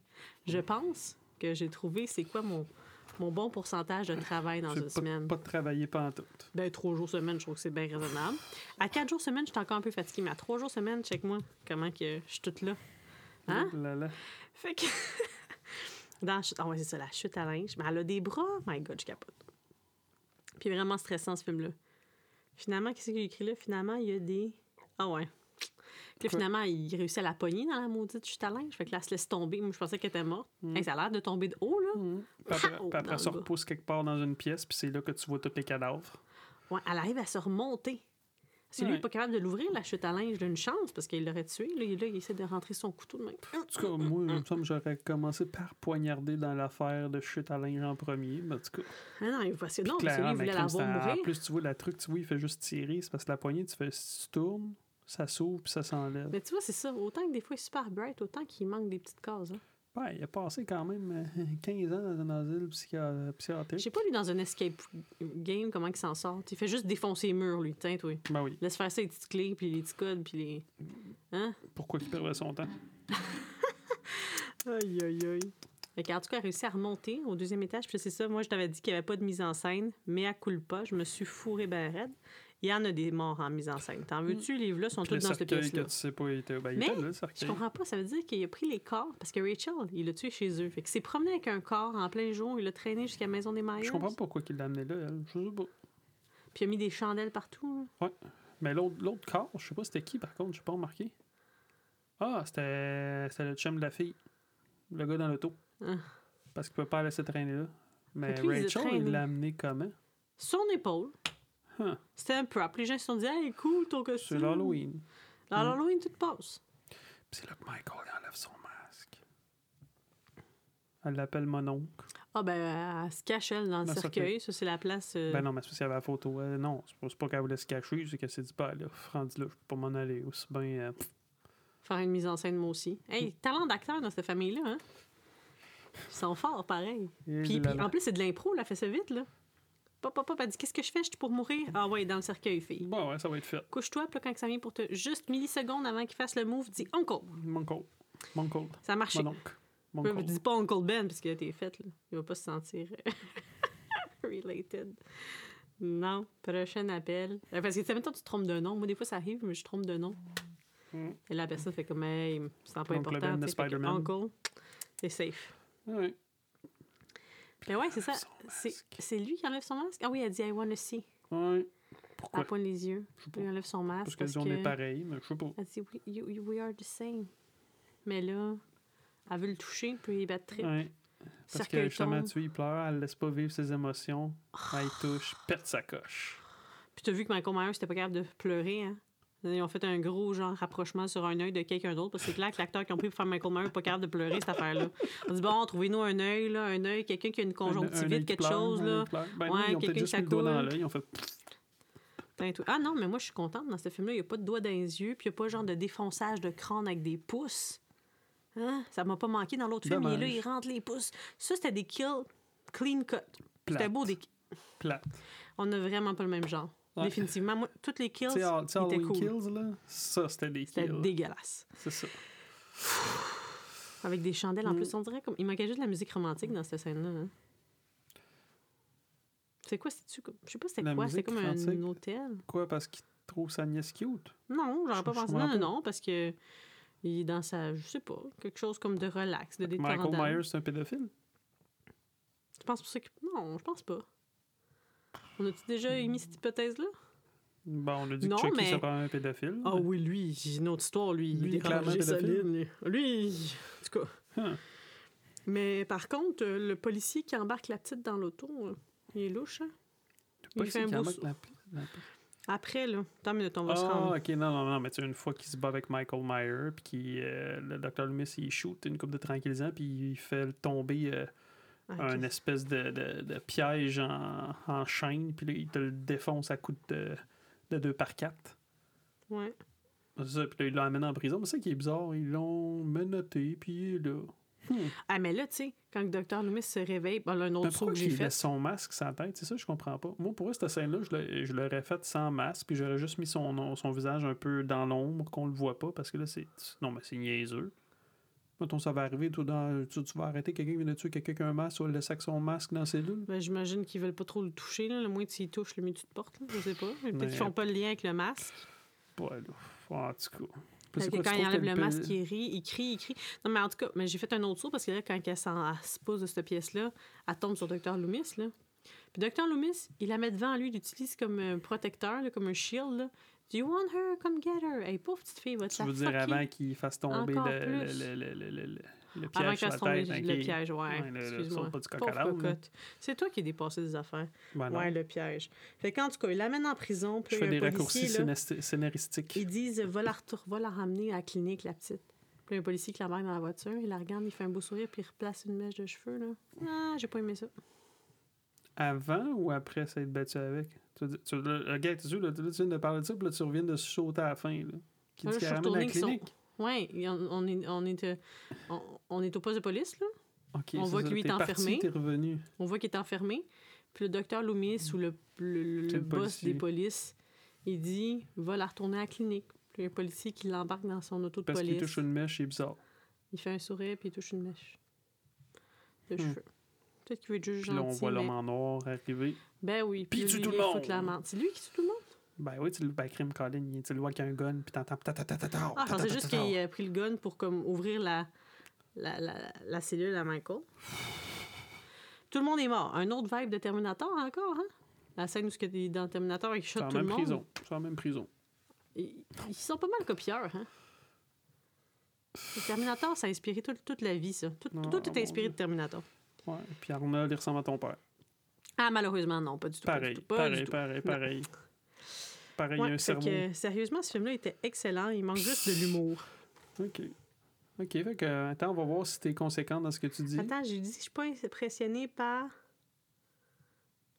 Je pense que j'ai trouvé c'est quoi mon, mon bon pourcentage de travail dans une pas, semaine. pas de travailler pantoute. Ben, trois jours semaine, je trouve que c'est bien raisonnable. À quatre jours semaine, je suis encore un peu fatiguée, mais à trois jours semaine, check-moi comment que je suis toute là. Hein? Oh là là. Fait que. Dans Ah ouais, c'est ça, la chute à linge. Mais elle a des bras. My God, je capote. Puis vraiment stressant, ce film-là. Finalement, qu'est-ce qu'il a écrit là? Finalement, il y a des. Ah ouais. Puis là, finalement, il réussit à la pogner dans la maudite chute à linge. Fait que là, elle se laisse tomber. Moi, je pensais qu'elle était morte. Mm. Hey, ça a l'air de tomber de haut, là. Mhm. Puis après, après Dans ça le bas. repousse quelque part dans une pièce, puis c'est là que tu vois tous les cadavres. Ouais, elle arrive à se remonter. Si lui Ouais. n'est pas capable de l'ouvrir, la chute à linge, il a une chance parce qu'il l'aurait tué. Là, il, là, il essaie de rentrer son couteau de même. En tout cas, moi, il me semble j'aurais commencé par poignarder dans l'affaire de chute à linge en premier. Mais en tout cas, Ah non, il- parce que non, parce que lui, il voulait la voir c'est- mourir. En plus, tu vois, la truc, tu vois, il fait juste tirer. C'est parce que la poignée, tu fais, si tu tournes, ça s'ouvre, puis ça s'enlève. Mais tu vois, c'est ça. Autant que des fois, il est super bright, autant qu'il manque des petites cases. Hein. Ouais, il a passé quand même euh, 15 ans dans un asile psychiatrique. sais pas, lui, dans un escape game, comment il s'en sort. Il fait juste défoncer les murs, lui. Tiens, toi. Ben oui. Laisse faire les petites clés, puis les petits codes, puis les. Hein? Pourquoi il perdait son temps? Aïe, aïe, aïe. Qu'en tout cas, il a réussi à remonter au deuxième étage. Puis c'est ça, moi, je t'avais dit qu'il n'y avait pas de mise en scène, mais à pas, je me suis fourré ben raide. Il y en a des morts en mise en scène. T'en veux-tu? Les livres-là sont tous dans que pièce-là. tu sais pas, il était, ben, il Mais, était là, le Je comprends pas. Ça veut dire qu'il a pris les corps parce que Rachel, il l'a tué chez eux. Fait que s'est promené avec un corps en plein jour. Il l'a traîné jusqu'à la maison des Myers. Je comprends pas pourquoi il l'a amené là, elle. Je sais pas. Puis il a mis des chandelles partout. là. Mais l'autre corps, je sais pas c'était qui par contre, j'ai pas remarqué. Ah, c'était le chum de la fille. Le gars dans l'auto. Ah. Parce qu'il peut pas la laisser traîner là. Mais lui, Rachel, il l'a amené comment? Son épaule. Huh. C'était un prop. Les gens se sont dit, hey, cool ton C'est costume. l'Halloween. Dans Mm. l'Halloween, tout passe. Puis c'est là que Michael enlève son masque. Elle l'appelle mon oncle. Ah, ben, elle se cache, elle, dans le cercueil. Ça, c'est la place. euh, Ben non, mais c'est avait la photo. Euh, non, c'est pas, c'est pas qu'elle voulait se cacher, c'est qu'elle s'est dit, pas là, rendu là, je peux pas m'en aller. Aussi bien. euh, Faire une mise en scène, moi aussi. Hey, talent d'acteur dans cette famille-là, hein? Ils sont forts, pareil. et Puis, puis, en plus, c'est de l'impro, là. Fait ça vite, là. Pop, elle dit Qu'est-ce que je fais? Je suis pour mourir? Ah, ouais, dans le cercueil, fille. Bon, ouais, ça va être fait. Couche-toi, puis là, quand ça vient pour te. Juste millisecondes avant qu'il fasse le move, dis Uncle. Mon oncle. Ça a marché. Mon oncle. Mon Ouais, oncle. dis pas Uncle Ben, parce que t'es faite, là. Il va pas se sentir related. Non. Prochain appel. Euh, Parce que, tu sais, mettons, tu te trompes de nom. Moi, des fois, ça arrive, mais je trompe de nom. Mm. Et la personne fait comme, hey, c'est pas important. Ben. Uncle, c'est safe. Ouais. Mais ouais, c'est ça. C'est lui qui enlève son masque? Ah oui, elle dit I wanna see. Ouais. Elle Pourquoi? pointe les yeux. Pas. enlève son masque. Parce qu'elle dit on que... est pareil, mais je sais pas. Elle dit we, you- you- we are the same. Mais là, elle veut le toucher, puis il bat trip. Ouais. Parce que justement, tombe. tu il pleure, elle laisse pas vivre ses émotions. Elle y touche, pète sa coche. Puis t'as vu que Michael Myers n'était pas capable de pleurer, hein? Ils ont fait un gros genre rapprochement sur un œil de quelqu'un d'autre. Parce que c'est clair que l'acteur qui ont pris pour faire Michael Myers n'est pas capable de pleurer cette affaire-là. On dit bon, trouvez-nous un œil, là, un œil, quelqu'un qui a une Un- un conjonctivite, quelque pleure, chose, là. Ben Ouais, quelqu'un qui doigt dans s'accoule. l'œil. Ils ont fait. Ah non, mais moi je suis contente dans ce film-là. Il n'y a pas de doigts dans les yeux, puis il n'y a pas genre de défonçage de crâne avec des pouces. Hein? Ça m'a pas manqué dans l'autre film. Il est là, il rentre les pouces. Ça, c'était des kills clean cut. C'était beau. Des... Plate. On n'a vraiment pas le même genre. Ouais. Définitivement. Moi, toutes les kills Tu tu étaient cool. Kills, là, ça, c'était des C'était kills. dégueulasse. C'est ça. Avec des chandelles en Mm. plus. On dirait comme. Il manquait juste de la musique romantique dans cette scène-là. hein. C'est quoi, c'est-tu Je sais pas, c'était La quoi? C'était musique comme un hôtel? Quoi, parce qu'il trouve sa nièce cute? Non, j'aurais pas pensé. Non, non, non, parce que. Il est dans sa. Je sais pas. Quelque chose comme de relax, de Michael détendant. Myers, c'est un pédophile? Je pense pour ça que. Non, je pense pas. On a-tu déjà émis cette hypothèse-là? Bon, on a dit Non, que Chucky, mais- c'est un pédophile. Ah oui, lui, une autre histoire, lui. Lui, il est clairement pédophile. Lui, Lui, en tout cas. Huh. Mais par contre, le policier qui embarque la petite dans l'auto, euh, il est louche, hein? Il fait un beau embarque sou- la- la- Après, là. Attends une minute, on va se Ah, rendre. ok, non, non, non, mais tu sais, une fois qu'il se bat avec Michael Myers, puis euh, le Dr. Loomis, il shoot une coupe de tranquillisant, puis il fait tomber euh, Ah, un espèce de, de, de piège en, en chaîne, puis là, il te le défonce à coups de, de 2 par 4. Ouais. C'est ça, puis là, il l'emmène en prison. Mais c'est ça qui est bizarre, ils l'ont menotté, puis il est là. Hmm. Ah, mais là, tu sais, quand le docteur Loomis se réveille, ben, là, un autre pourquoi que j'ai il fait. son masque sans tête? C'est ça, je comprends pas. Moi, pour eux, cette scène-là, je l'aurais faite sans masque, puis j'aurais juste mis son, son visage un peu dans l'ombre, qu'on le voit pas, parce que là, c'est. Non, mais c'est niaiseux. Mettons, ça va arriver, toi, dans... tu, tu vas arrêter quelqu'un qui vient de tuer quelqu'un qui a un masque, vas le avec son masque dans la cellule? Ben, J'imagine qu'ils veulent pas trop le toucher, là. Le moins que tu y touches, le mieux tu te portes, là. Je sais pas. Peut-être Mais- qu'ils font pas le lien avec le masque. Ouais, là. En tout cas. Quoi, quand il enlève le masque, il rit, il crie, il crie. Non, mais en tout cas, mais j'ai fait un autre saut parce que là, quand elle, s'en- se pose de cette pièce-là, elle tombe sur Dr. Loomis. Là. Puis Dr. Loomis, il la met devant lui, il l'utilise comme un protecteur, là, comme un shield. Là. Do you want her? Come get her? Hey, pauvre petite fille, va te Tu la veux dire avant qu'il fasse tomber le, le, le, le, Avant piège qu'il sur fasse la tomber tête. le ok. piège, ouais. Excuse-moi. C'est toi qui as dépassé des affaires. Ben ouais, le piège. Fait qu'en tout cas, il l'amène en prison, puis Je fais y des raccourcis scénaristiques. Ils disent va la, retour- va la ramener à la clinique, la petite. Puis un policier qui l'embarque dans la voiture, il la regarde, il fait un beau sourire, puis il replace une mèche de cheveux. Là. Ah, j'ai pas aimé ça. Avant ou après s'être battu avec? Tu, le, le gars, tu, là, tu viens de parler de ça, puis là, tu reviens de sauter à la fin. Là, qui dit ramène la clinique. Et on, on est, on, est, euh, on, on est au poste de police, là. On voit que lui est parti, enfermé. Revenu. On voit qu'il est enfermé. Puis le docteur Loomis, ou le, le, boss policier. des polices, il dit va la retourner à la clinique. Puis un policier qui l'embarque dans son auto de Parce qu'il police. touche une mèche, c'est bizarre. Il fait un sourire, puis il touche une mèche de Hmm. cheveux. Peut-être qu'il veut être juste Puis là, on gentil, voit l'homme mais- en noir arriver. Ben oui. Puis il tue tout il le monde. la. C'est lui qui tue tout le monde? Ben oui, tu le ben, crime Colin, il- tu le vois qu'il y a un gun, puis t'entends ta ta ta ta ta Ah, je pensais juste qu'il a pris le gun pour comme ouvrir la, la, la, la cellule à Michael. Tout le monde est mort. Un autre vibe de Terminator encore, hein? La scène où il est dans Terminator C'est shot tout le monde. prison. C'est en même prison. Ils, ils sont pas mal copieurs, hein? Le Terminator, ça a inspiré tout- toute la vie, ça. Tout, Non, tout est inspiré de Terminator. Ouais. Puis Arnold, il ressemble à ton père. Ah, malheureusement, non, pas du tout. pas du Pareil, tout, pas pareil, du tout. pareil, pareil. Pareil, il y Ouais, a un cerveau. que, sérieusement, ce film-là était excellent. Il manque juste de l'humour. OK. OK, fait que, attends, on va voir si t'es conséquent dans ce que tu dis. Attends, j'ai dit, je suis pas impressionnée par.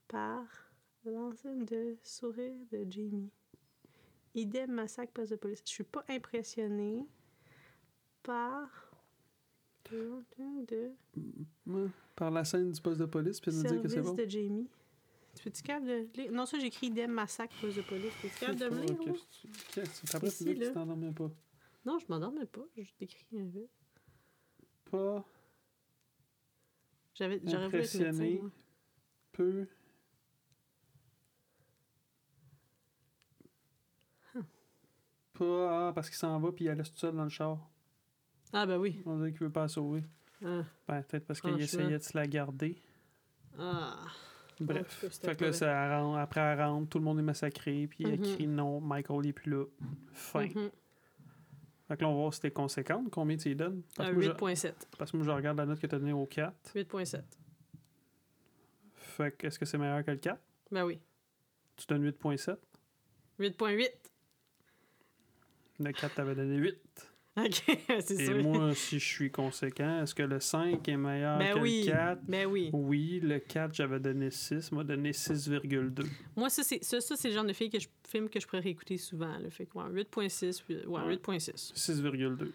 par l'ensemble de sourire de Jamie. Idem massacre poste de police. Je suis pas impressionnée par. De Par la scène du poste de police, puis de nous dire que c'est bon. de Jamie. Tu peux-tu capable de? Non, ça, j'ai écrit idem massacre poste de police. Tu capable de me lire? Après, tu dis que tu t'endormais pas. Non, je m'endormais pas. Je t'écris un peu. Pas J'avais, j'aurais voulu être médecin, peu. Pas ah, parce qu'il s'en va puis il laisse tout seul dans le char. Ah, ben oui. On dirait qu'il veut pas la sauver. Ah. Ben, peut-être parce qu'il essayait de se la garder. Ah. Bref. cas, fait que là, ça rentre, après, elle rentre, tout le monde est massacré, puis elle Mhm. crie non, Michael n'est plus là. Fin. Mhm. Fait que là, on va voir si t'es conséquente. Combien tu y donnes? Parce, Un que moi, je, 8.7. parce que moi, je regarde la note que tu as donnée au 4. 8.7. Fait que, est-ce que c'est meilleur que le 4? Ben oui. Tu donnes 8.7. 8.8. Le 4, t'avais donné 8. OK, c'est Et sûr. moi, si je suis conséquent, est-ce que le 5 est meilleur ben que oui. le 4? Ben oui. Oui, le 4, j'avais donné 6. M'a donné 6,2. Moi, ça, c'est, ça, ça, c'est le genre de film que je, film que je pourrais réécouter souvent. Là. Fait que, ouais, 8.6. puis- Ouais, Ouais. 8.6. 6,2.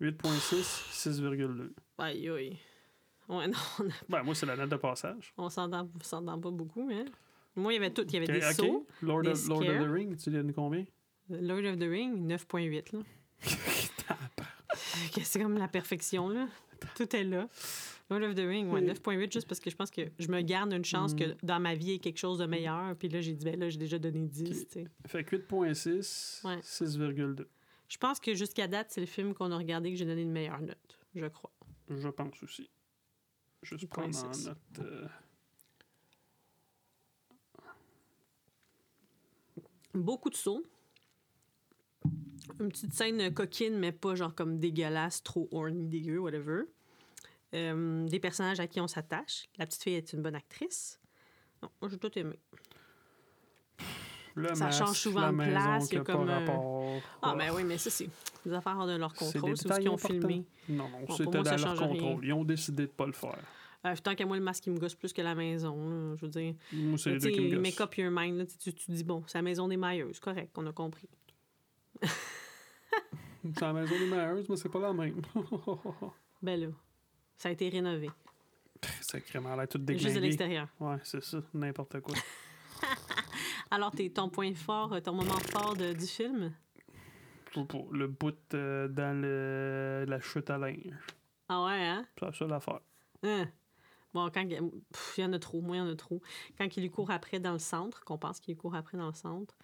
8.6, 6,2. Aïe, aïe. Ouais, non, on, a- Ben, moi, c'est la note de passage. on s'entend, s'entend pas beaucoup, hein. Moi, il y avait tout. Il y avait Ok, des sauts. Lord, des of, Lord of the Ring, tu donnes combien? Lord of the Ring, 9.8, c'est comme la perfection, là. Tout est là. Lord of the Ring, ouais, Oui. 9.8, juste parce que je pense que je me garde une chance Mm. que dans ma vie, il y ait quelque chose de meilleur. Puis là, j'ai dit, ben là, j'ai déjà donné 10, tu sais. Fait que 8.6, Ouais. 6,2. Je pense que jusqu'à date, c'est le film qu'on a regardé que j'ai donné une meilleure note, je crois. Je pense aussi. Juste prendre en 8.6. note. euh, Beaucoup de sauts. Une petite scène coquine, mais pas genre comme dégueulasse, trop horny, dégueu, whatever. Euh, des personnages à qui on s'attache. La petite fille est une bonne actrice. Non, moi, j'ai tout aimé. le Ça masque, change souvent de place, il y a comme, euh, rapport. Ah, ben oui, mais ça, c'est des affaires hors de leur contrôle. C'est ce qu'ils ont filmé. Non, non, pour c'était dans leur rien. contrôle. Ils ont décidé de pas le faire. Euh, tant qu'à moi, le masque, il me gosse plus que la maison. là, je veux dire, Moi, c'est les deux qui me make up your mind. Là, tu, tu- dis, bon, c'est la maison des mailleuses. Correct, on a compris. C'est la maison des meilleures, mais c'est pas la même. Ben là, ça a été rénové. c'est vraiment l'air tout Juste de l'extérieur. Ouais, c'est ça, n'importe quoi. Alors, t'es ton point fort, ton moment fort de- du film? Le bout euh, dans le, la chute à linge. Ah ouais, hein? C'est la seule affaire. Hein? Bon, quand il y en a trop, moi, il y en a trop. Quand il lui court après dans le centre, qu'on pense qu'il lui court après dans le centre,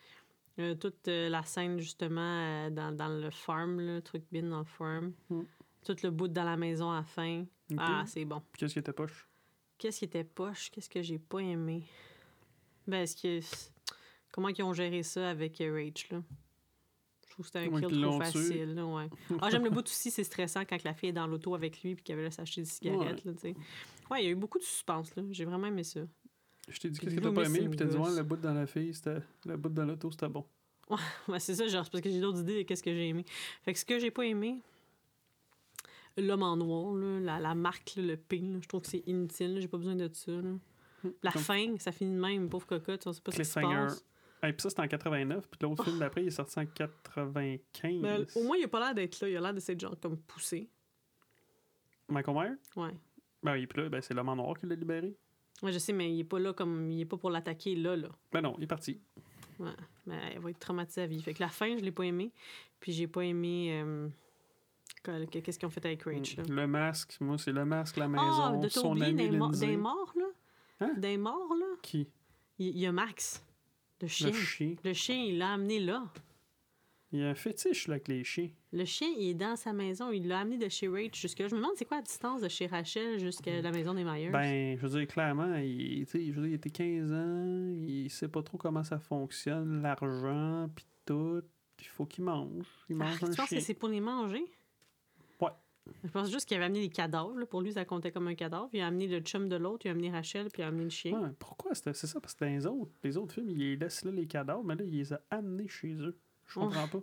euh, toute euh, la scène, justement, euh, dans, dans le farm, le truc bin dans le farm, Mm. tout le bout dans la maison à la fin. Ah, c'est bon. Qu'est-ce qui était poche? Qu'est-ce qui était poche? Qu'est-ce que j'ai pas aimé? Ben, est-ce que. Comment ils ont géré ça avec Rach, là? Je trouve que c'était un Ouais, kill trop facile, là, ouais. Ah, j'aime le bout aussi, c'est stressant quand la fille est dans l'auto avec lui puis qu'elle veut s'acheter des cigarettes, là, tu sais. Ouais, il y a eu beaucoup de suspense, là. J'ai vraiment aimé ça. Je t'ai dit qu'est-ce que t'as pas aimé, puis t'as dit, ouais, le bout dans la fille, c'était. Le bout dans l'auto, c'était bon. Ouais, c'est ça, genre, parce que j'ai d'autres idées de qu'est-ce que j'ai aimé. Fait que ce que j'ai pas aimé, l'homme en noir, là, la, la marque, là, le P, là, je trouve que c'est inutile, j'ai pas besoin de ça, là. La Comme fin, ça finit de même, pauvre cocotte, on sait pas ce qui se passe. Et puis ça, c'était en 89. Puis l'autre film d'après, il est sorti en 95. Mais au moins, il a pas l'air d'être là. Il a l'air de genre comme poussé. Michael Myers? Ouais. Ben, il est plus là. Ben, c'est l'homme en noir qui l'a libéré. Ouais, je sais, mais il est pas là comme. Il est pas pour l'attaquer là, là. Ben non, il est parti. Ouais. Mais elle va être traumatisée à vie. Fait que la fin, je l'ai pas aimé. Puis j'ai pas aimé. euh, que- que- Qu'est-ce qu'ils ont fait avec Rach, là? Le masque, moi, c'est le masque, la Ah, maison, de son Toby, ami d'un mo- Lindsay. d'un mort, là? Hein? D'un mort, là? Qui? Il y a Max, le chien. Le chien. Le chien, il l'a amené là. Il y a un fétiche là, avec les chiens. Le chien, il est dans sa maison. Il l'a amené de chez Rach jusque-là. Je me demande c'est quoi la distance de chez Rachel jusqu'à la maison des Myers? Ben, je veux dire, clairement, il, tu je veux dire, il était 15 ans, il sait pas trop comment ça fonctionne, l'argent, puis tout. Il faut qu'il mange. Il Ah, mange tu un penses que c'est pour les manger? Ouais. Je pense juste qu'il avait amené les cadavres. là. Pour lui, ça comptait comme un cadavre. Il a amené le chum de l'autre, il a amené Rachel, puis il a amené le chien. Ouais, pourquoi? C'était- C'est ça, parce que dans les autres, les autres films, ils laissent là les cadavres, mais là, il les a amenés chez eux. Je comprends pas.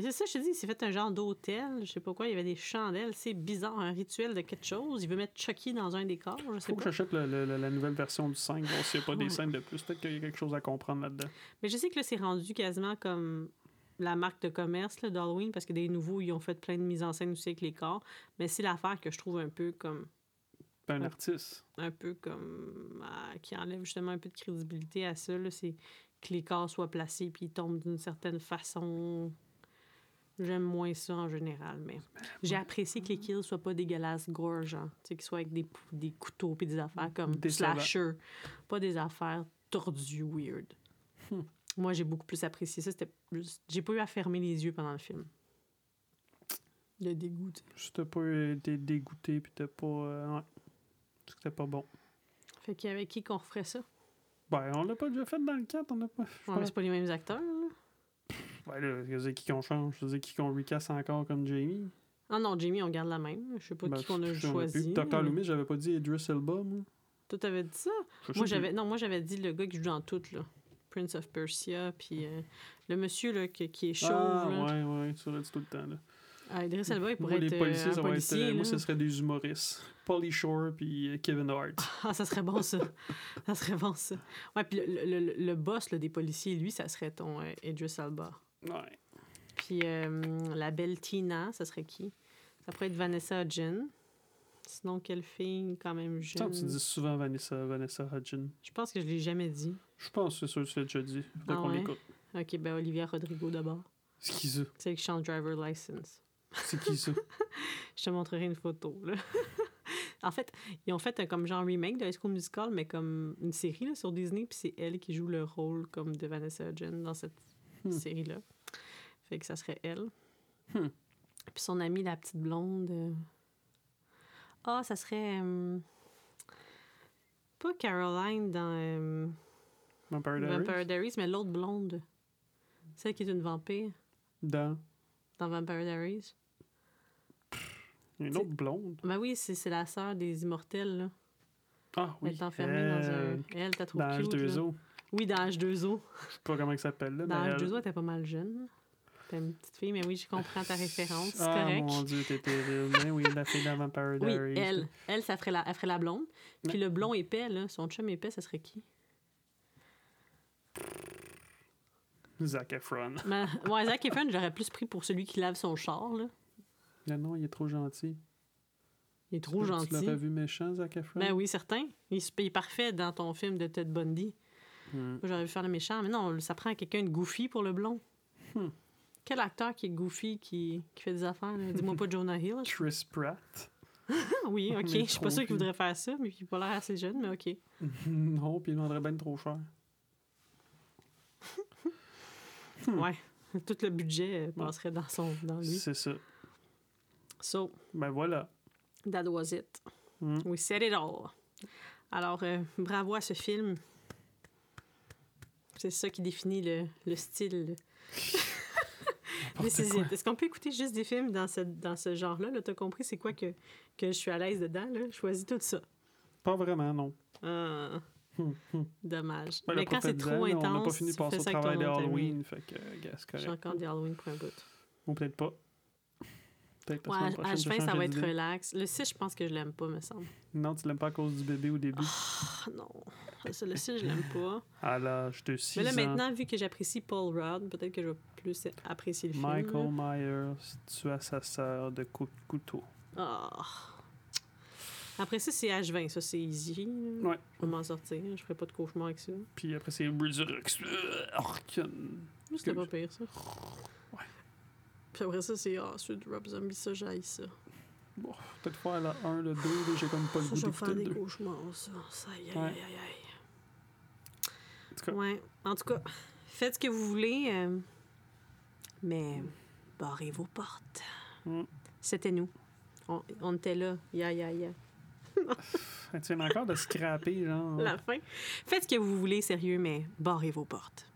C'est ça, je te dis, il s'est fait un genre d'hôtel. Je sais pas quoi, il y avait des chandelles. C'est bizarre, un rituel de quelque chose. Il veut mettre Chucky dans un décor, je sais Faut que pas. j'achète le- le- le- la nouvelle version du 5, voir s'il n'y a pas des scènes de plus. Peut-être qu'il y a quelque chose à comprendre là-dedans. Mais je sais que là, c'est rendu quasiment comme la marque de commerce d'Halloween, parce que des nouveaux, ils ont fait plein de mises en scène aussi avec les corps. Mais c'est l'affaire que je trouve un peu comme un Ouais. artiste. un peu comme ah, qui enlève justement un peu de crédibilité à ça. là, C'est que les corps soient placés puis ils tombent d'une certaine façon. J'aime moins ça en général, mais j'ai apprécié que les kills soient pas dégueulasses, gore, genre. Tu sais, qu'ils soient avec des, des couteaux puis des affaires comme Décevant. slasher. Pas des affaires tordues, weird. Hmm. Moi, j'ai beaucoup plus apprécié ça. C'était plus... J'ai pas eu à fermer les yeux pendant le film. Le dégoût, tu sais. Si t'as pas été dégoûté, puis t'as pas. euh, ouais. C'était pas bon. Fait qu'avec qui qu'on referait ça? Ben, on l'a pas déjà fait dans le 4, on a pas. Ouais, mais c'est pas les mêmes acteurs, là. Ouais, là, qui qu'on change, dire, qui qu'on recasse encore comme Jamie. Ah non, Jamie, on garde la même. Je sais pas Ben, qui qu'on a choisi. mais- Loomis, j'avais pas dit Idris Elba, moi. Toi, t'avais dit ça? Je Moi, j'avais... Non, moi, j'avais dit le gars qui joue dans tout, là. Prince of Persia, puis euh, le monsieur, là, qui, qui est chauve, Ah, là. ouais, ouais, tu l'as dit tout le temps, là. Ah, Idris Elba, il Moi, pourrait les policiers, euh, un ça va être. policier, euh, moi, ce serait des humoristes. Polly Shore puis euh, Kevin Hart. Ah, ça serait bon, ça. ça serait bon, ça. Ouais, puis le, le, le- boss là, des policiers, lui, ça serait ton euh, Idris Elba. Ouais. Puis euh, la belle Tina, ça serait qui? Ça pourrait être Vanessa Hudgens. Sinon, quelle fille quand même jeune? que tu dis souvent Vanessa, Vanessa Hudgens. Je pense que je l'ai jamais dit. Je pense que c'est sûr que tu l'as déjà dit. Faudrait Ah qu'on ouais? l'écoute. Ok, ben Olivia Rodrigo d'abord. Ça? C'est qui chante Driver License. C'est qui ça? Je te montrerai une photo. Là. en fait, ils ont fait un comme genre remake de High School Musical, mais comme une série là, sur Disney, puis c'est elle qui joue le rôle comme de Vanessa Hudgens dans cette Hmm. série-là. Fait que ça serait elle. Hmm. Puis son amie, la petite blonde. euh, Ah, ça serait. euh, Pas Caroline dans euh, Vampire Diaries? Vampire Diaries, mais l'autre blonde. Celle qui est une vampire Dans dans Vampire Diaries. une autre blonde. Ben oui, c'est la sœur des immortels, là. Ah Elle oui. est enfermée dans un. Elle, t'as trop Dans cute. là. H2O. Oui, dans H2O. Je sais pas comment elle s'appelle là. Dans mais elle- H2O, elle était pas mal jeune. là. T'es une petite fille, mais oui, je comprends ta référence. C'est Ah correct. mon dieu, t'es terrible. Mais oui, la fille dans Vampire Oui, Diaries. elle. Elle, ça ferait la, elle ferait la blonde. Puis le blond épais, là, son chum épais, ça serait qui? Zac Efron. Ben, ouais, Zac Efron, j'aurais plus pris pour celui qui lave son char, là. Non, non, il est trop gentil. Il est trop Tu gentil. l'aurais vu méchant, Zac Efron? Ben oui, certain. Il, est parfait dans ton film de Ted Bundy. Hmm. J'aurais vu faire le méchant, mais non, ça prend quelqu'un de goofy pour le blond. Hmm. Quel acteur qui est goofy, qui, qui fait des affaires? Dis-moi pas Jonah Hill. Chris Pratt. Oui, ok. Mais Je suis pas sûre qu'il voudrait faire ça, mais il a pas l'air assez jeune, mais ok. non, puis il demanderait bien trop cher. Hmm. Ouais. Tout le budget euh, passerait dans, son, dans lui. C'est ça. So, Ben voilà. that was it. Hmm. We said it all. Alors, euh, bravo à ce film. C'est ça qui définit le, le style. Est-ce qu'on peut écouter juste des films dans ce, dans ce genre-là? -là, T'as compris c'est quoi que, que je suis à l'aise dedans? Là? Choisis tout ça. Pas vraiment, non. Ah, Hum, hum. dommage. Ben, Mais quand c'est trop intense, On n'a pas fini de passer au travail ami. d'Halloween, fait que, euh, J'ai encore des Halloween pour un bout. Ou peut-être pas. Peut-être Ouais, à la fin, ça va être relax. Le 6, je pense que je l'aime pas, me semble. Non, tu l'aimes pas à cause du bébé au début? Ah non. Celui-ci, je l'aime pas. À l'âge de 6 Mais là, maintenant, vu que j'apprécie Paul Rudd, peut-être que je vais plus apprécier le film. Michael Myers tua sa sœur de coup de couteau. Ah. Après ça, c'est H20. Ça, c'est easy. Ouais. Je vais m'en sortir. Je ferai pas de cauchemar avec ça. Puis après, c'est Resurrection. C'était pas pire, ça. Ouais. Puis après ça, c'est ah, celui de Rob Zombie. Ça, j'aille ça. Bon, peut-être faire la 1, le 2, là, j'ai comme pas le Ça, goût je vais d'écouter faire des 2. cauchemars, ça. Ça, aïe, aïe, aïe, aïe. En tout cas, Ouais. En tout cas, faites ce que vous voulez, euh, mais barrez vos portes. Mm. C'était nous. On, on était là. Ya, ya, ya. tu viens encore de scraper, genre. La fin. Faites ce que vous voulez, sérieux, mais barrez vos portes.